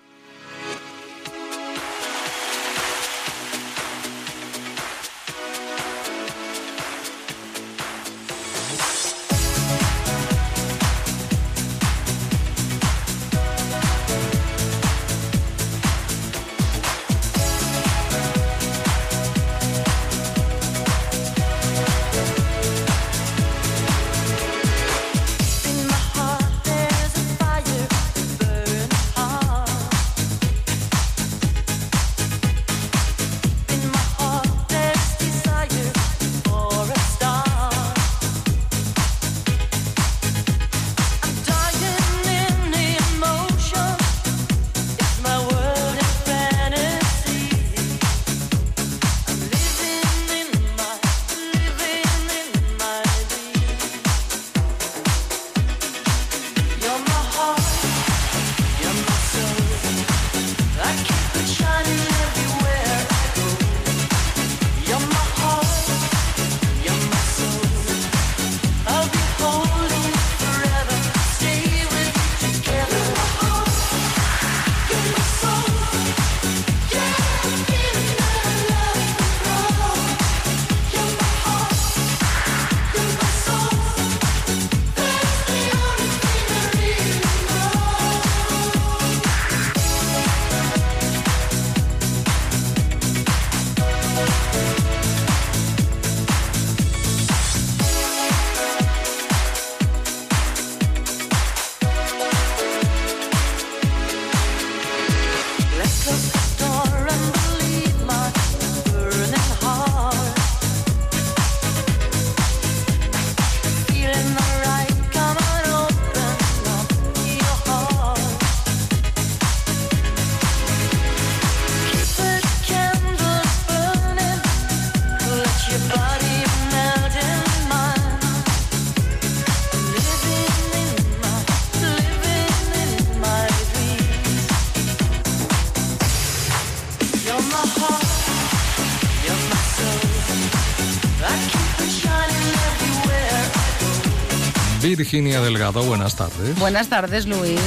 Virginia Delgado, buenas tardes. Buenas tardes, Luis.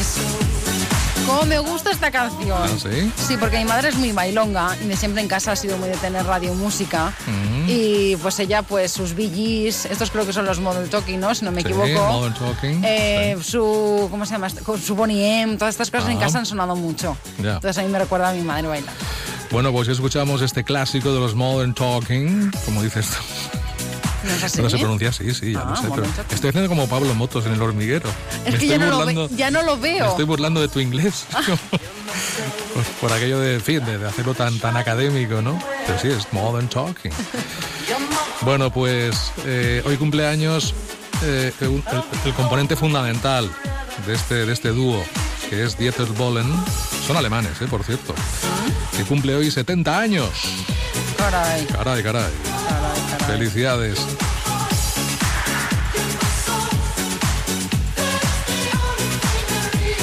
¿Cómo me gusta esta canción? ¿Ah, sí? Sí, porque mi madre es muy bailonga y de siempre en casa ha sido muy de tener radio y música. Mm. Y pues ella, pues sus BGs, estos creo que son los Model Talking, ¿no? Si no me Sí, equivoco. Modern Talking. Eh, Su, ¿cómo se llama? Con Su Bonnie M, todas estas cosas en Ah. casa han sonado mucho. Ya. Entonces a mí me recuerda a mi madre bailar. Bueno, pues escuchamos este clásico de los Modern Talking, como dices tú. ¿No es así? Pero se pronuncia así, sí, ya Ah, lo sé. Pero estoy haciendo como Pablo Motos en el hormiguero. Es Me que ya no, lo ve- ya no lo Me veo. estoy burlando de tu inglés. [laughs] Pues por aquello de, en fin, de, de hacerlo tan, tan académico, ¿no? Pero sí, es Modern Talking. Bueno, pues eh, hoy cumpleaños eh, el, el componente fundamental de este, de este dúo, que es Dieter Bohlen. Son alemanes, eh, por cierto. Que cumple hoy 70 años. Caray. Caray, caray. Felicidades.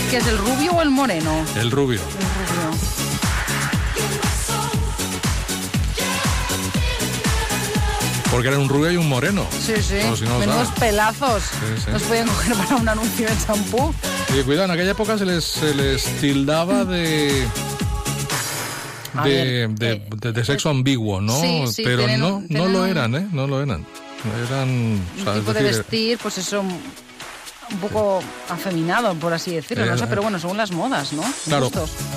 ¿Qué es el rubio o el moreno? El rubio. El rubio. Porque eran un rubio y un moreno. Sí, sí. Como si no sabes. pelazos. Sí, sí. Nos podían coger para un anuncio de champú. Oye, cuidado, en aquella época se les, se les tildaba de... De, ver, de, de- de sexo ambiguo, ¿no? sí, sí, Pero tienen no, un- no tienen lo eran, ¿eh? No lo eran. Eran... o sea, Un tipo de decir, vestir, pues eso, un poco afeminado, por así decirlo. No Eh, sé, pero bueno, según las modas, ¿no? Claro,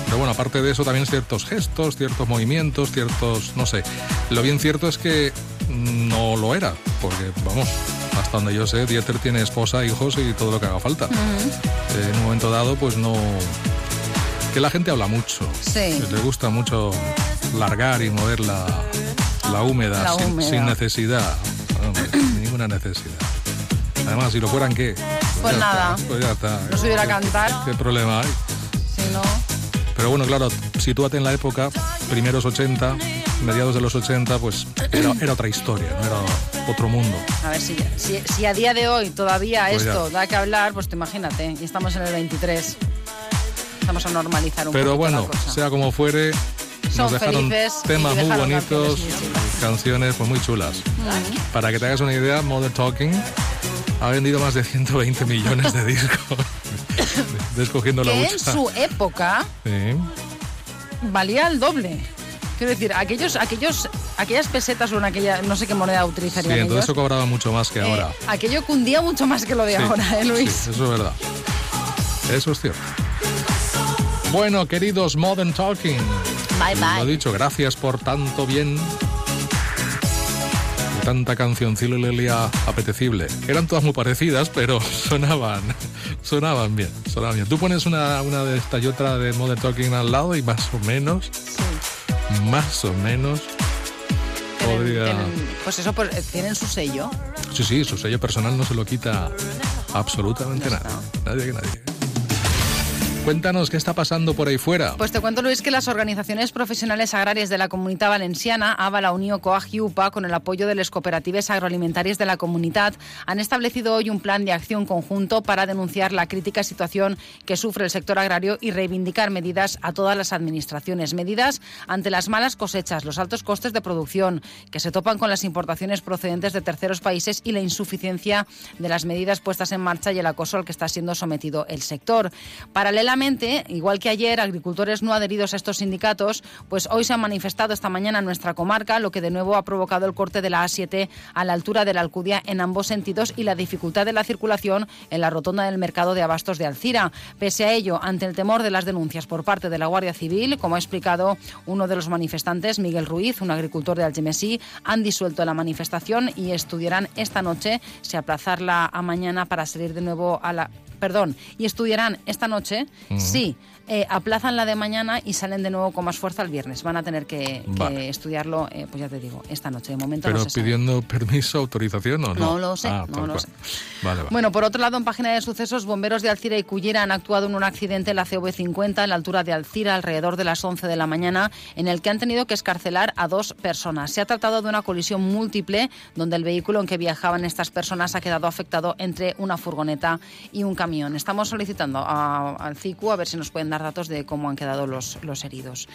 pero bueno, aparte de eso también ciertos gestos, ciertos movimientos, ciertos, no sé. Lo bien cierto es que no lo era, porque vamos, hasta donde yo sé, Dieter tiene esposa, hijos y todo lo que haga falta. Eh, en un momento dado, pues no... Que la gente habla mucho. Sí. Le gusta mucho largar y mover la, la húmeda, La sin, húmeda. sin necesidad. Sin ninguna necesidad. Además, si lo fueran, ¿qué? Pues ya nada. está, pues ya está. No subiera a ¿Qué- cantar. ¿Qué problema hay? Si no, Pero bueno, claro, sitúate en la época, primeros 80, mediados de los 80, pues era, era otra historia, no era otro mundo. a ver si, si, si a día de hoy todavía Pues esto ya. da que hablar, pues te imagínate, y estamos en el 23. Estamos a normalizar un Pero bueno, la cosa. sea como fuere, Son nos dejaron temas muy dejaron bonitos, canciones muy chulas. canciones pues muy chulas. Mm. Para que te hagas una idea, Modern Talking ha vendido más de 120 millones de discos. [laughs] Descogiendo la Que en hucha. su época Sí. valía el doble. Quiero decir, aquellos, aquellos, aquellas pesetas o en aquella, no sé qué moneda Sí, utilizarían entonces ellos, eso cobraba mucho más que eh, ahora. aquello cundía mucho más que lo de Sí, ahora, ¿eh, Luis? sí, eso es verdad. Eso es cierto. Bueno, queridos Modern Talking. Bye, bye. Lo dicho, gracias por tanto bien. Y tanta cancioncilia apetecible. Eran todas muy parecidas, pero [laughs] sonaban, sonaban bien, sonaban bien. Tú pones una, una de esta y otra de Modern Talking al lado y más o menos, más o menos, podría... Pues eso, pues, eh, tienen su sello. Sí, sí, su sello personal no se lo quita absolutamente nadie. Nadie que nadie. Cuéntanos qué está pasando por ahí fuera. Pues te cuento, Luis, que las organizaciones profesionales agrarias de la Comunitat Valenciana, ABA, la Unió, COAG i UPA, con el apoyo de las cooperativas agroalimentarias de la comunidad, han establecido hoy un plan de acción conjunto para denunciar la crítica situación que sufre el sector agrario y reivindicar medidas a todas las administraciones. Medidas ante las malas cosechas, los altos costes de producción, que se topan con las importaciones procedentes de terceros países y la insuficiencia de las medidas puestas en marcha y el acoso al que está siendo sometido el sector. Paralelamente, igual que ayer, agricultores no adheridos a estos sindicatos, pues hoy se han manifestado esta mañana en nuestra comarca, lo que de nuevo ha provocado el corte de la A7 a la altura de la Alcudia en ambos sentidos y la dificultad de la circulación en la rotonda del mercado de abastos de Alcira. Pese a ello, ante el temor de las denuncias por parte de la Guardia Civil, como ha explicado uno de los manifestantes, Miguel Ruiz, un agricultor de Algemesí, han disuelto la manifestación y estudiarán esta noche si aplazarla a mañana para salir de nuevo a la perdón, y estudiarán esta noche Ujú. si eh, aplazan la de mañana y salen de nuevo con más fuerza el viernes. Van a tener que, que Vale. estudiarlo, eh, pues ya te digo, esta noche. De momento Pero no se sabe. pidiendo permiso, autorización o no. No lo sé, Ah, no lo sé. Vale, vale. Bueno, por otro lado, en página de sucesos, bomberos de Alcira y Cullera han actuado en un accidente en la CV50 en la altura de Alcira alrededor de las 11 de la mañana, en el que han tenido que escarcelar a dos personas. Se ha tratado de una colisión múltiple, donde el vehículo en que viajaban estas personas ha quedado afectado entre una furgoneta y un camión. Estamos solicitando a- al CICU a ver si nos pueden dar datos de cómo han quedado los, los heridos.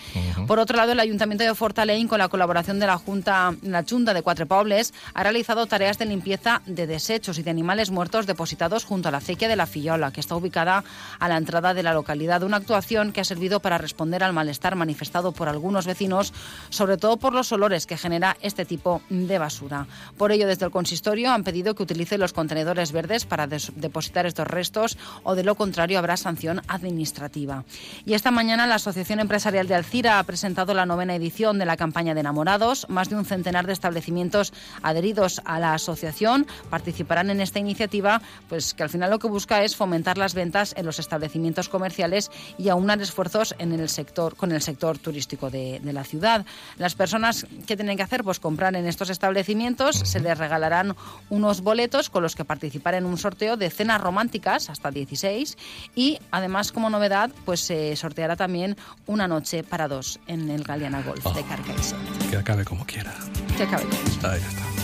Por otro lado, el Ayuntamiento de Fortaleny, con la colaboración de la Junta, la Junta de Cuatro Pobles, ha realizado tareas de limpieza de desechos y de animales muertos depositados junto a la acequia de la Fillola, que está ubicada a la entrada de la localidad. Una actuación que ha servido para responder al malestar manifestado por algunos vecinos, sobre todo por los olores que genera este tipo de basura. Por ello, desde el consistorio han pedido que utilice los contenedores verdes para depositar estos restos o de lo contrario habrá sanción administrativa. Y esta mañana la Asociación Empresarial de Alcira ha presentado la novena edición de la campaña de enamorados. Más de un centenar de establecimientos adheridos a la asociación participarán en esta iniciativa, pues que al final lo que busca es fomentar las ventas en los establecimientos comerciales y aunar esfuerzos en el sector, con el sector turístico de, de la ciudad. Las personas que tienen que hacer, pues comprar en estos establecimientos, se les regalarán unos boletos con los que participar en un sorteo de cenas románticas hasta 16 y además como novedad, pues se sorteará también una noche para dos en el Galeana Golf de Carcaixent. Que acabe como quiera. Que acabe. Ahí está.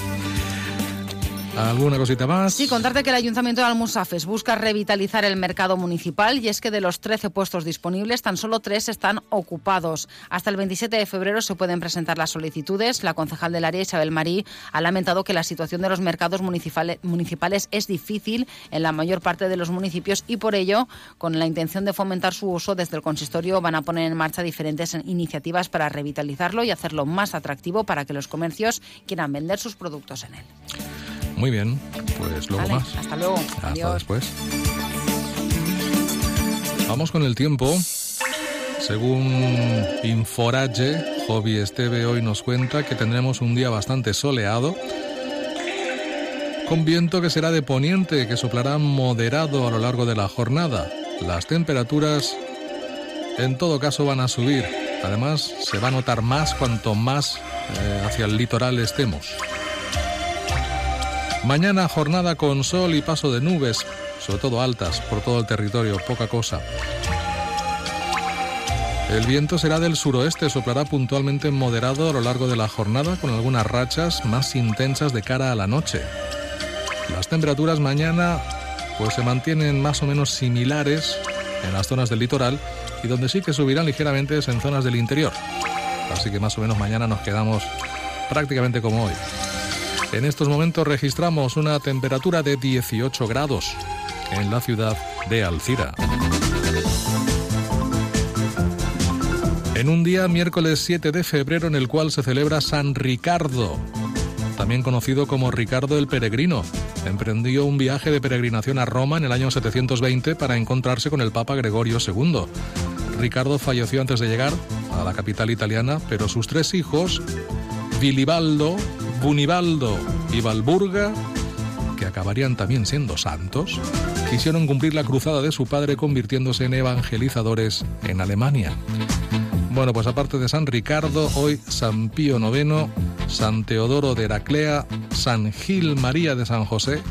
¿Alguna cosita más? Sí, contarte que el Ayuntamiento de Almusafes busca revitalizar el mercado municipal y es que de los 13 puestos disponibles, tan solo 3 están ocupados. Hasta el 27 de febrero se pueden presentar las solicitudes. La concejal del área, Isabel Marí, ha lamentado que la situación de los mercados municipales es difícil en la mayor parte de los municipios y por ello, con la intención de fomentar su uso, desde el consistorio van a poner en marcha diferentes iniciativas para revitalizarlo y hacerlo más atractivo para que los comercios quieran vender sus productos en él. Muy bien, pues luego más. Hasta luego. Hasta después. Vamos con el tiempo. Según Inforage, Hobby Esteve hoy nos cuenta que tendremos un día bastante soleado, con viento que será de poniente, que soplará moderado a lo largo de la jornada. Las temperaturas, en todo caso, van a subir. Además, se va a notar más cuanto más eh, hacia el litoral estemos. Mañana jornada con sol y paso de nubes, sobre todo altas por todo el territorio, poca cosa. El viento será del suroeste, soplará puntualmente moderado a lo largo de la jornada con algunas rachas más intensas de cara a la noche. Las temperaturas mañana pues se mantienen más o menos similares en las zonas del litoral y donde sí que subirán ligeramente es en zonas del interior. Así que más o menos mañana nos quedamos prácticamente como hoy. En estos momentos registramos una temperatura de 18 grados en la ciudad de Alcira. En un día, miércoles 7 de febrero, en el cual se celebra San Ricardo, también conocido como Ricardo el Peregrino, emprendió un viaje de peregrinación a Roma en el año 720 para encontrarse con el Papa Gregorio II. Ricardo falleció antes de llegar a la capital italiana, pero sus tres hijos, Vilibaldo, Bunibaldo y Valburga, que acabarían también siendo santos, quisieron cumplir la cruzada de su padre convirtiéndose en evangelizadores en Alemania. Bueno, pues aparte de San Ricardo, hoy San Pío IX, San Teodoro de Heraclea, San Gil María de San José,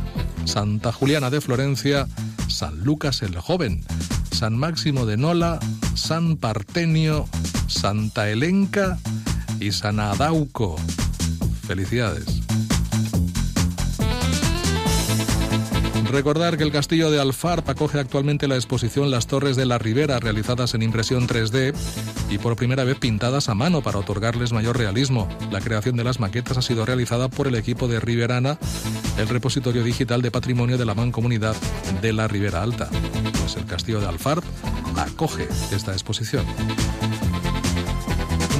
Santa Juliana de Florencia, San Lucas el Joven, San Máximo de Nola, San Partenio, Santa Elenca y San Adauco. Felicidades. Recordar que el castillo de Alfarp acoge actualmente la exposición Las Torres de la Ribera, realizadas en impresión 3D y por primera vez pintadas a mano para otorgarles mayor realismo. La creación de las maquetas ha sido realizada por el equipo de Riberana, el repositorio digital de patrimonio de la Mancomunidad de la Ribera Alta. Pues el castillo de Alfarp acoge esta exposición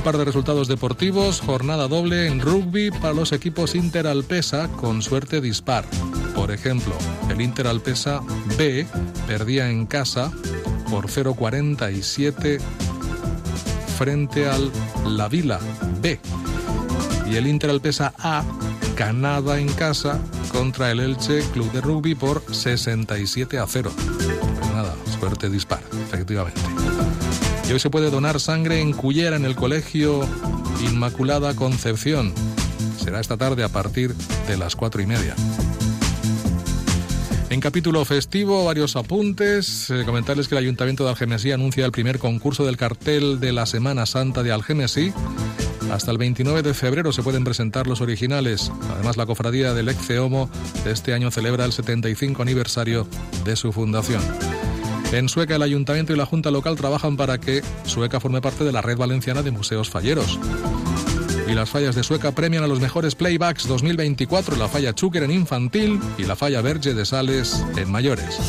par de resultados deportivos, jornada doble en rugby para los equipos Inter Alpesa con suerte dispar. Por ejemplo, el Inter Alpesa B perdía en casa por 0.47 frente al La Vila B. Y el Inter Alpesa A ganaba en casa contra el Elche Club de Rugby por 67 a 0. Pues nada, suerte dispar, efectivamente. Y hoy se puede donar sangre en Cullera, en el Colegio Inmaculada Concepción. Será esta tarde a partir de las cuatro y media. En capítulo festivo, varios apuntes. Eh, comentarles que el Ayuntamiento de Algemesí anuncia el primer concurso del cartel de la Semana Santa de Algemesí. Hasta el 29 de febrero se pueden presentar los originales. Además, la cofradía del Exceomo de este año celebra el 75 aniversario de su fundación. En Sueca, el Ayuntamiento y la Junta Local trabajan para que Sueca forme parte de la red valenciana de museos falleros. Y las fallas de Sueca premian a los mejores playbacks 2024, la falla Chúquer en infantil y la falla Verge de Sales en mayores.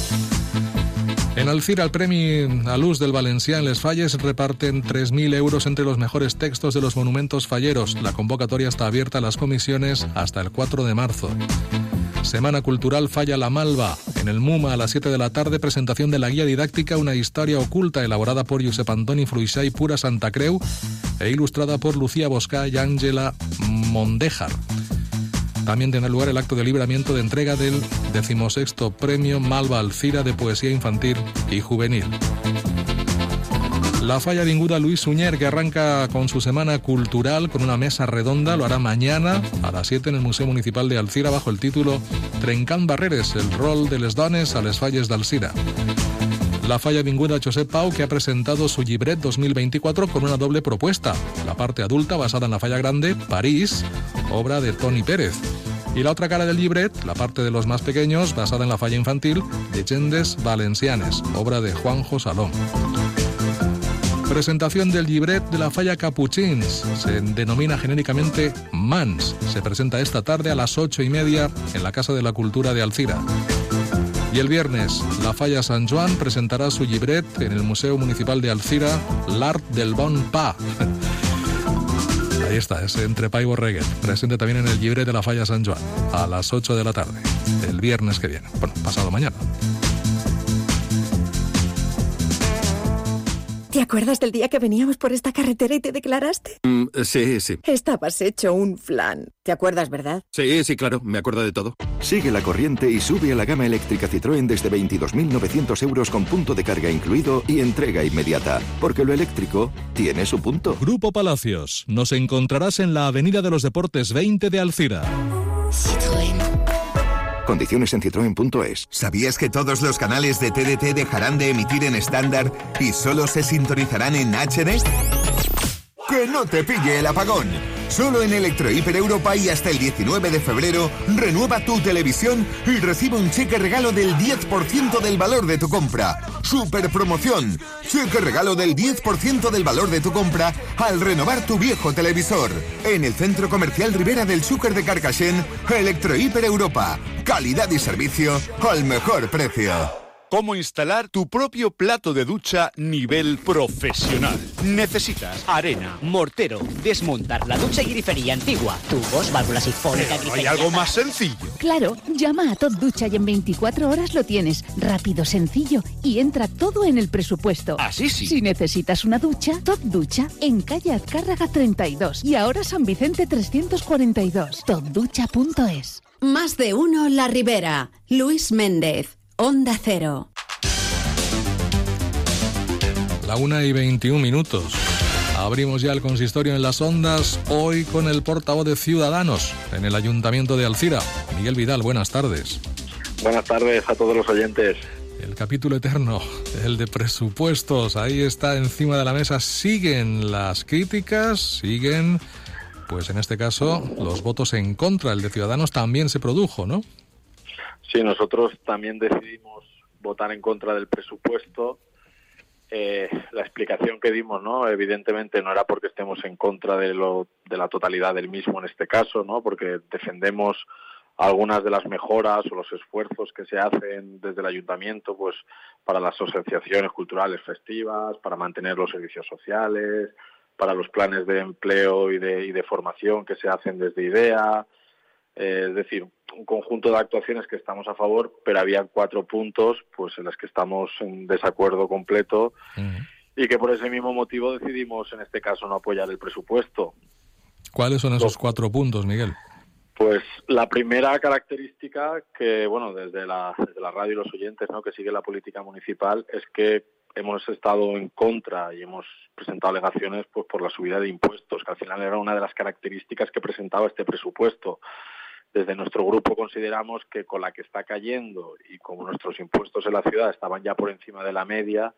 En Alcira, el premio a luz del Valencià en Les Falles reparten 3.000 euros entre los mejores textos de los monumentos falleros. La convocatoria está abierta a las comisiones hasta el 4 de marzo. Semana Cultural Falla La Malva. En el MUMA a las 7 de la tarde, presentación de la guía didáctica Una historia oculta, elaborada por Josep Antoni Fruixà y Pura Santa Creu e ilustrada por Lucía Bosca y Ángela Mondejar. También tendrá lugar el acto de libramiento de entrega del decimosexto Premio Malva Alcira de Poesía Infantil y Juvenil. La falla vinguda Luis Suñer, que arranca con su semana cultural con una mesa redonda, lo hará mañana a las 7 en el Museo Municipal de Alcira bajo el título Trencant Barreres, el rol de les dones a les falles d'Alcira. La falla vinguda Josep Pau, que ha presentado su Gibret 2024 con una doble propuesta. La parte adulta basada en la falla grande, París, obra de Tony Pérez. Y la otra cara del libret, la parte de los más pequeños, basada en la falla infantil, Leyendes Valencianes, obra de Juanjo Salón. Presentación del libret de la falla Capuchins. Se denomina genéricamente MANS. Se presenta esta tarde a las ocho y media en la Casa de la Cultura de Alcira. Y el viernes, la Falla San Juan presentará su libret en el Museo Municipal de Alcira, L'Art del Bon Pa. Ahí está, es entre Pa y. Presente también en el libret de la Falla San Juan, a las 8 de la tarde, el viernes que viene. Bueno, pasado mañana. Acuerdas del día que veníamos por esta carretera y te declaraste? Mm, sí, sí. Estabas hecho un flan. ¿Te acuerdas, verdad? Sí, sí, claro, me acuerdo de todo. Sigue la corriente y sube a la gama eléctrica Citroën desde 22.900 euros con punto de carga incluido y entrega inmediata. Porque lo eléctrico tiene su punto. Grupo Palacios. Nos encontrarás en la Avenida de los Deportes 20 de Alcira. Condiciones en citroen.es. ¿Sabías que todos los canales de TDT dejarán de emitir en estándar y solo se sintonizarán en HD? Que no te pille el apagón. Solo en Electro Hiper Europa y hasta el 19 de febrero, renueva tu televisión y recibe un cheque regalo del 10% del valor de tu compra. Super promoción. Cheque regalo del 10% del valor de tu compra al renovar tu viejo televisor. En el Centro Comercial Rivera del Zúcar de Carcassén, Electro Hiper Europa. Calidad y servicio al mejor precio cómo instalar tu propio plato de ducha nivel profesional. Necesitas arena, mortero, desmontar la ducha y grifería antigua, tubos, válvulas sifónicas, Pero ¿Hay algo más sencillo? Claro, llama a Top Ducha y en 24 horas lo tienes. Rápido, sencillo y entra todo en el presupuesto. Así sí. Si necesitas una ducha, Top Ducha en calle Azcárraga 32 y ahora San Vicente 342. Topducha.es. Más de uno La Ribera. Luis Méndez. Onda Cero. La una y 21 minutos. Abrimos ya el consistorio en las ondas, hoy con el portavoz de Ciudadanos en el Ayuntamiento de Alcira. Miguel Vidal, buenas tardes. Buenas tardes a todos los oyentes. El capítulo eterno, el de presupuestos, ahí está encima de la mesa. Siguen las críticas, siguen, pues en este caso, los votos en contra. El de Ciudadanos también se produjo, ¿no? Sí, nosotros también decidimos votar en contra del presupuesto. Eh, la explicación que dimos, ¿no? Evidentemente no era porque estemos en contra de, lo, de la totalidad del mismo en este caso, ¿no? Porque defendemos algunas de las mejoras o los esfuerzos que se hacen desde el ayuntamiento, pues para las asociaciones culturales festivas, para mantener los servicios sociales, para los planes de empleo y de, y de formación que se hacen desde IDEA, eh, es decir, un conjunto de actuaciones que estamos a favor, pero había cuatro puntos pues en los que estamos en desacuerdo completo y que por ese mismo motivo decidimos en este caso no apoyar el presupuesto. ¿Cuáles son esos cuatro puntos, Miguel? Pues la primera característica que, bueno, desde la, desde la radio y los oyentes ¿no? que sigue la política municipal es que hemos estado en contra y hemos presentado alegaciones pues por la subida de impuestos, que al final era una de las características que presentaba este presupuesto. Desde nuestro grupo consideramos que con la que está cayendo y como nuestros impuestos en la ciudad estaban ya por encima de la media,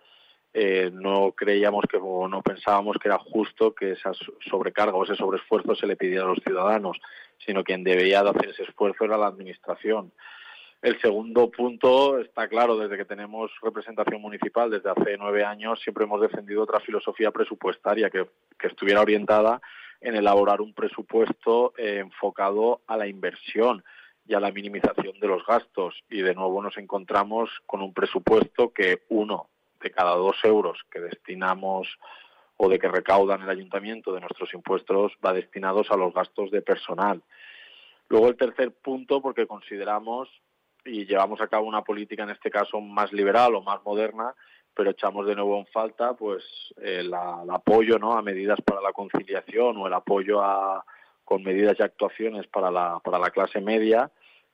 eh, no creíamos que o no pensábamos que era justo que esa sobrecarga o ese sobreesfuerzo se le pidiera a los ciudadanos, sino quien debía de hacer ese esfuerzo era la administración. El segundo punto está claro, desde que tenemos representación municipal, desde hace nueve años, siempre hemos defendido otra filosofía presupuestaria que estuviera orientada en elaborar un presupuesto eh, enfocado a la inversión y a la minimización de los gastos. Y de nuevo nos encontramos con un presupuesto que uno de cada dos euros que destinamos o de que recaudan el ayuntamiento de nuestros impuestos va destinados a los gastos de personal. Luego el tercer punto, porque consideramos y llevamos a cabo una política en este caso más liberal o más moderna, pero echamos de nuevo en falta pues el, apoyo ¿no? a medidas para la conciliación o el apoyo a, con medidas y actuaciones para la, para la clase media,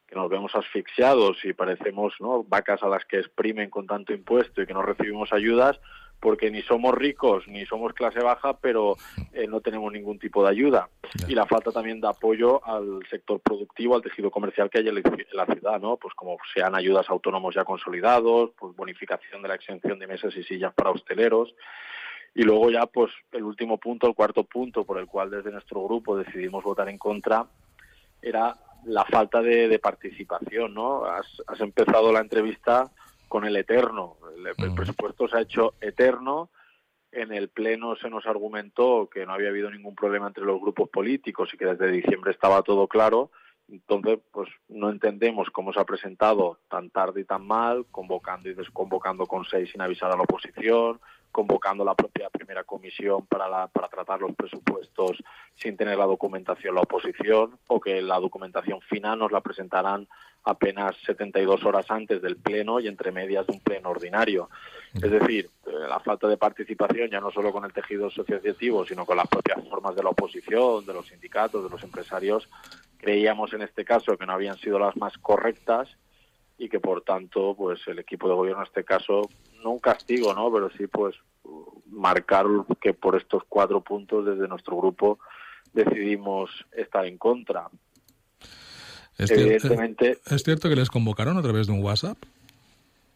que nos vemos asfixiados y parecemos ¿no? vacas a las que exprimen con tanto impuesto y que no recibimos ayudas, porque ni somos ricos ni somos clase baja, pero eh, no tenemos ningún tipo de ayuda. Y la falta también de apoyo al sector productivo, al tejido comercial que hay en la ciudad, ¿no? Pues como sean ayudas a autónomos ya consolidados, pues bonificación de la exención de mesas y sillas para hosteleros. Y luego ya, pues el último punto, el cuarto punto por el cual desde nuestro grupo decidimos votar en contra, era la falta de, participación, ¿no? Has, empezado la entrevista con el eterno. El, presupuesto se ha hecho eterno. En el Pleno se nos argumentó que no había habido ningún problema entre los grupos políticos y que desde diciembre estaba todo claro. Entonces, pues no entendemos cómo se ha presentado tan tarde y tan mal, convocando y desconvocando con seis sin avisar a la oposición, convocando la propia primera comisión para, para tratar los presupuestos sin tener la documentación la oposición o que la documentación final nos la presentarán apenas 72 horas antes del pleno y entre medias de un pleno ordinario. Es decir, eh, la falta de participación ya no solo con el tejido asociativo, sino con las propias formas de la oposición, de los sindicatos, de los empresarios, creíamos en este caso que no habían sido las más correctas y que por tanto pues el equipo de gobierno en este caso no un castigo no pero sí pues marcar que por estos cuatro puntos desde nuestro grupo decidimos estar en contra. ¿Es evidentemente es cierto que les convocaron a través de un WhatsApp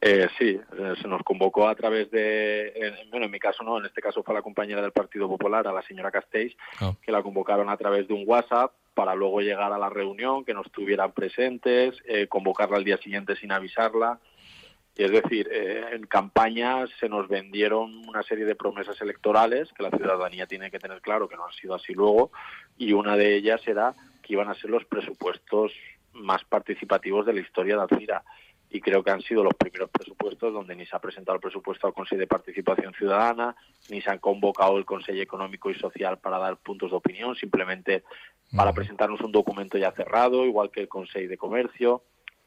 eh, sí, eh, se nos convocó a través de, bueno, en mi caso no, en este caso fue la compañera del Partido Popular, a la señora Castells, ah. que la convocaron a través de un WhatsApp para luego llegar a la reunión, que no estuvieran presentes, eh, convocarla al día siguiente sin avisarla. Es decir, eh, en campaña se nos vendieron una serie de promesas electorales que la ciudadanía tiene que tener claro que no han sido así luego, y una de ellas era que iban a ser los presupuestos más participativos de la historia de Alcira y creo que han sido los primeros presupuestos donde ni se ha presentado el presupuesto al Consejo de Participación Ciudadana, ni se han convocado el Consejo Económico y Social para dar puntos de opinión, simplemente para presentarnos un documento ya cerrado, igual que el Consejo de Comercio.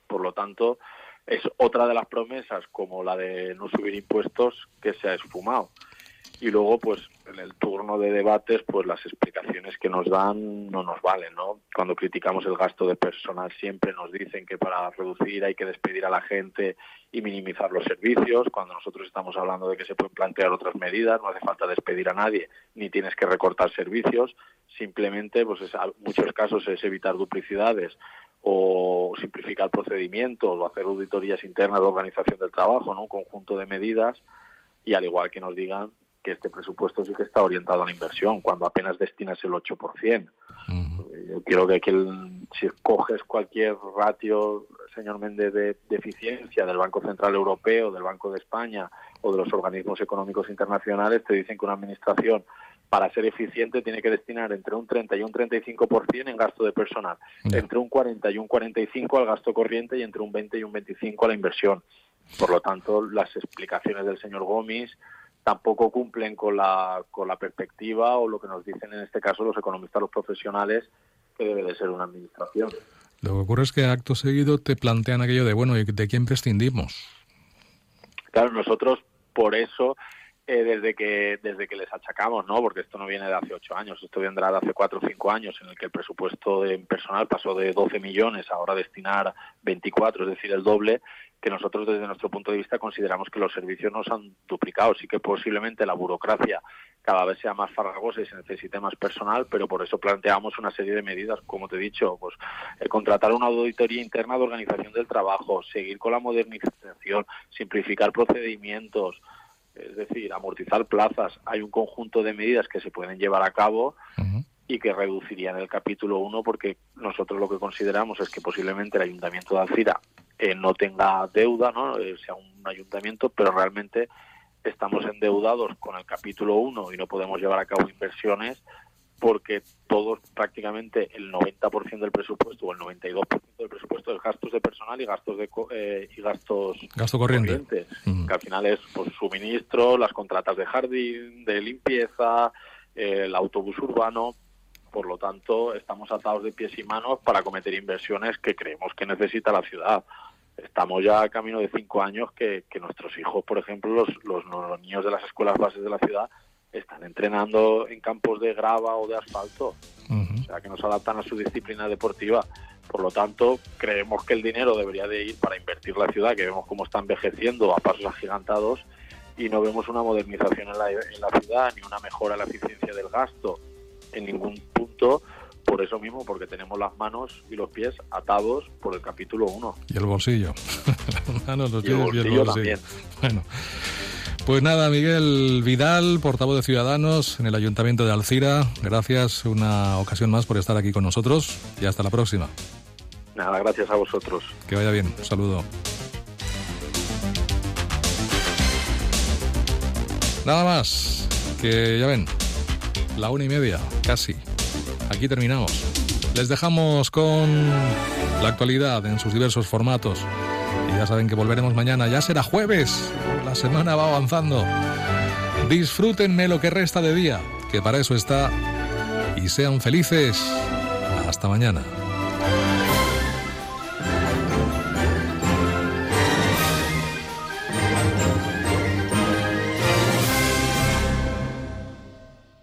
Por lo tanto, es otra de las promesas, como la de no subir impuestos, que se ha esfumado y luego pues en el turno de debates pues las explicaciones que nos dan no nos valen no cuando criticamos el gasto de personal siempre nos dicen que para reducir hay que despedir a la gente y minimizar los servicios. Cuando nosotros estamos hablando de que se pueden plantear otras medidas no hace falta despedir a nadie ni tienes que recortar servicios. Simplemente pues en muchos casos es evitar duplicidades o simplificar procedimientos o hacer auditorías internas de organización del trabajo no un conjunto de medidas y al igual que nos digan que este presupuesto sí que está orientado a la inversión, cuando apenas destinas el 8%. Yo quiero que, si coges cualquier ratio, señor Méndez, de, eficiencia del Banco Central Europeo, del Banco de España o de los organismos económicos internacionales, te dicen que una administración para ser eficiente tiene que destinar entre un 30 y un 35% en gasto de personal, entre un 40 y un 45 al gasto corriente y entre un 20 y un 25 a la inversión. Por lo tanto, las explicaciones del señor Gómez tampoco cumplen con la, con la perspectiva o lo que nos dicen en este caso los economistas, los profesionales, que debe de ser una administración. Lo que ocurre es que acto seguido te plantean aquello de, bueno, ¿y de quién prescindimos? Claro, nosotros por eso, eh, desde que desde que les achacamos, ¿no? Porque esto no viene de hace ocho años, esto vendrá de hace cuatro o cinco años, en el que el presupuesto de personal pasó de 12 millones a ahora destinar 24, es decir, el doble, que nosotros desde nuestro punto de vista consideramos que los servicios no se han duplicado. Sí que posiblemente la burocracia cada vez sea más farragosa y se necesite más personal, pero por eso planteamos una serie de medidas, como te he dicho, pues el contratar una auditoría interna de organización del trabajo, seguir con la modernización, simplificar procedimientos, es decir, amortizar plazas. Hay un conjunto de medidas que se pueden llevar a cabo y que reducirían el capítulo 1 porque nosotros lo que consideramos es que posiblemente el Ayuntamiento de Alcira eh, no tenga deuda, ¿no? Eh, sea un ayuntamiento, pero realmente estamos endeudados con el capítulo 1 y no podemos llevar a cabo inversiones porque todos, prácticamente el 90% del presupuesto o el 92% del presupuesto es gastos de personal y gastos de eh, y gastos gasto corriente, que al final es pues, suministro, las contratas de jardín, de limpieza, el autobús urbano, por lo tanto estamos atados de pies y manos para cometer inversiones que creemos que necesita la ciudad estamos ya a camino de cinco años que, nuestros hijos, por ejemplo, los, los, niños de las escuelas bases de la ciudad, están entrenando en campos de grava o de asfalto, o sea, que nos adaptan a su disciplina deportiva. Por lo tanto, creemos que el dinero debería de ir para invertir la ciudad, que vemos cómo está envejeciendo a pasos agigantados y no vemos una modernización en la, en la ciudad ni una mejora en la eficiencia del gasto en ningún punto por eso mismo, porque tenemos las manos y los pies atados por el capítulo 1. Y el bolsillo. [laughs] manos, los y, el bolsillo También. Bueno. Pues nada, Miguel Vidal, portavoz de Ciudadanos en el Ayuntamiento de Alcira. Gracias una ocasión más por estar aquí con nosotros y hasta la próxima. Nada, gracias a vosotros. Que vaya bien. Un saludo. Nada más, que ya ven, la una y media, casi. Aquí terminamos. Les dejamos con la actualidad en sus diversos formatos. Y ya saben que volveremos mañana, ya será jueves. La semana va avanzando. Disfrútenme lo que resta de día, que para eso está. Y sean felices. Hasta mañana.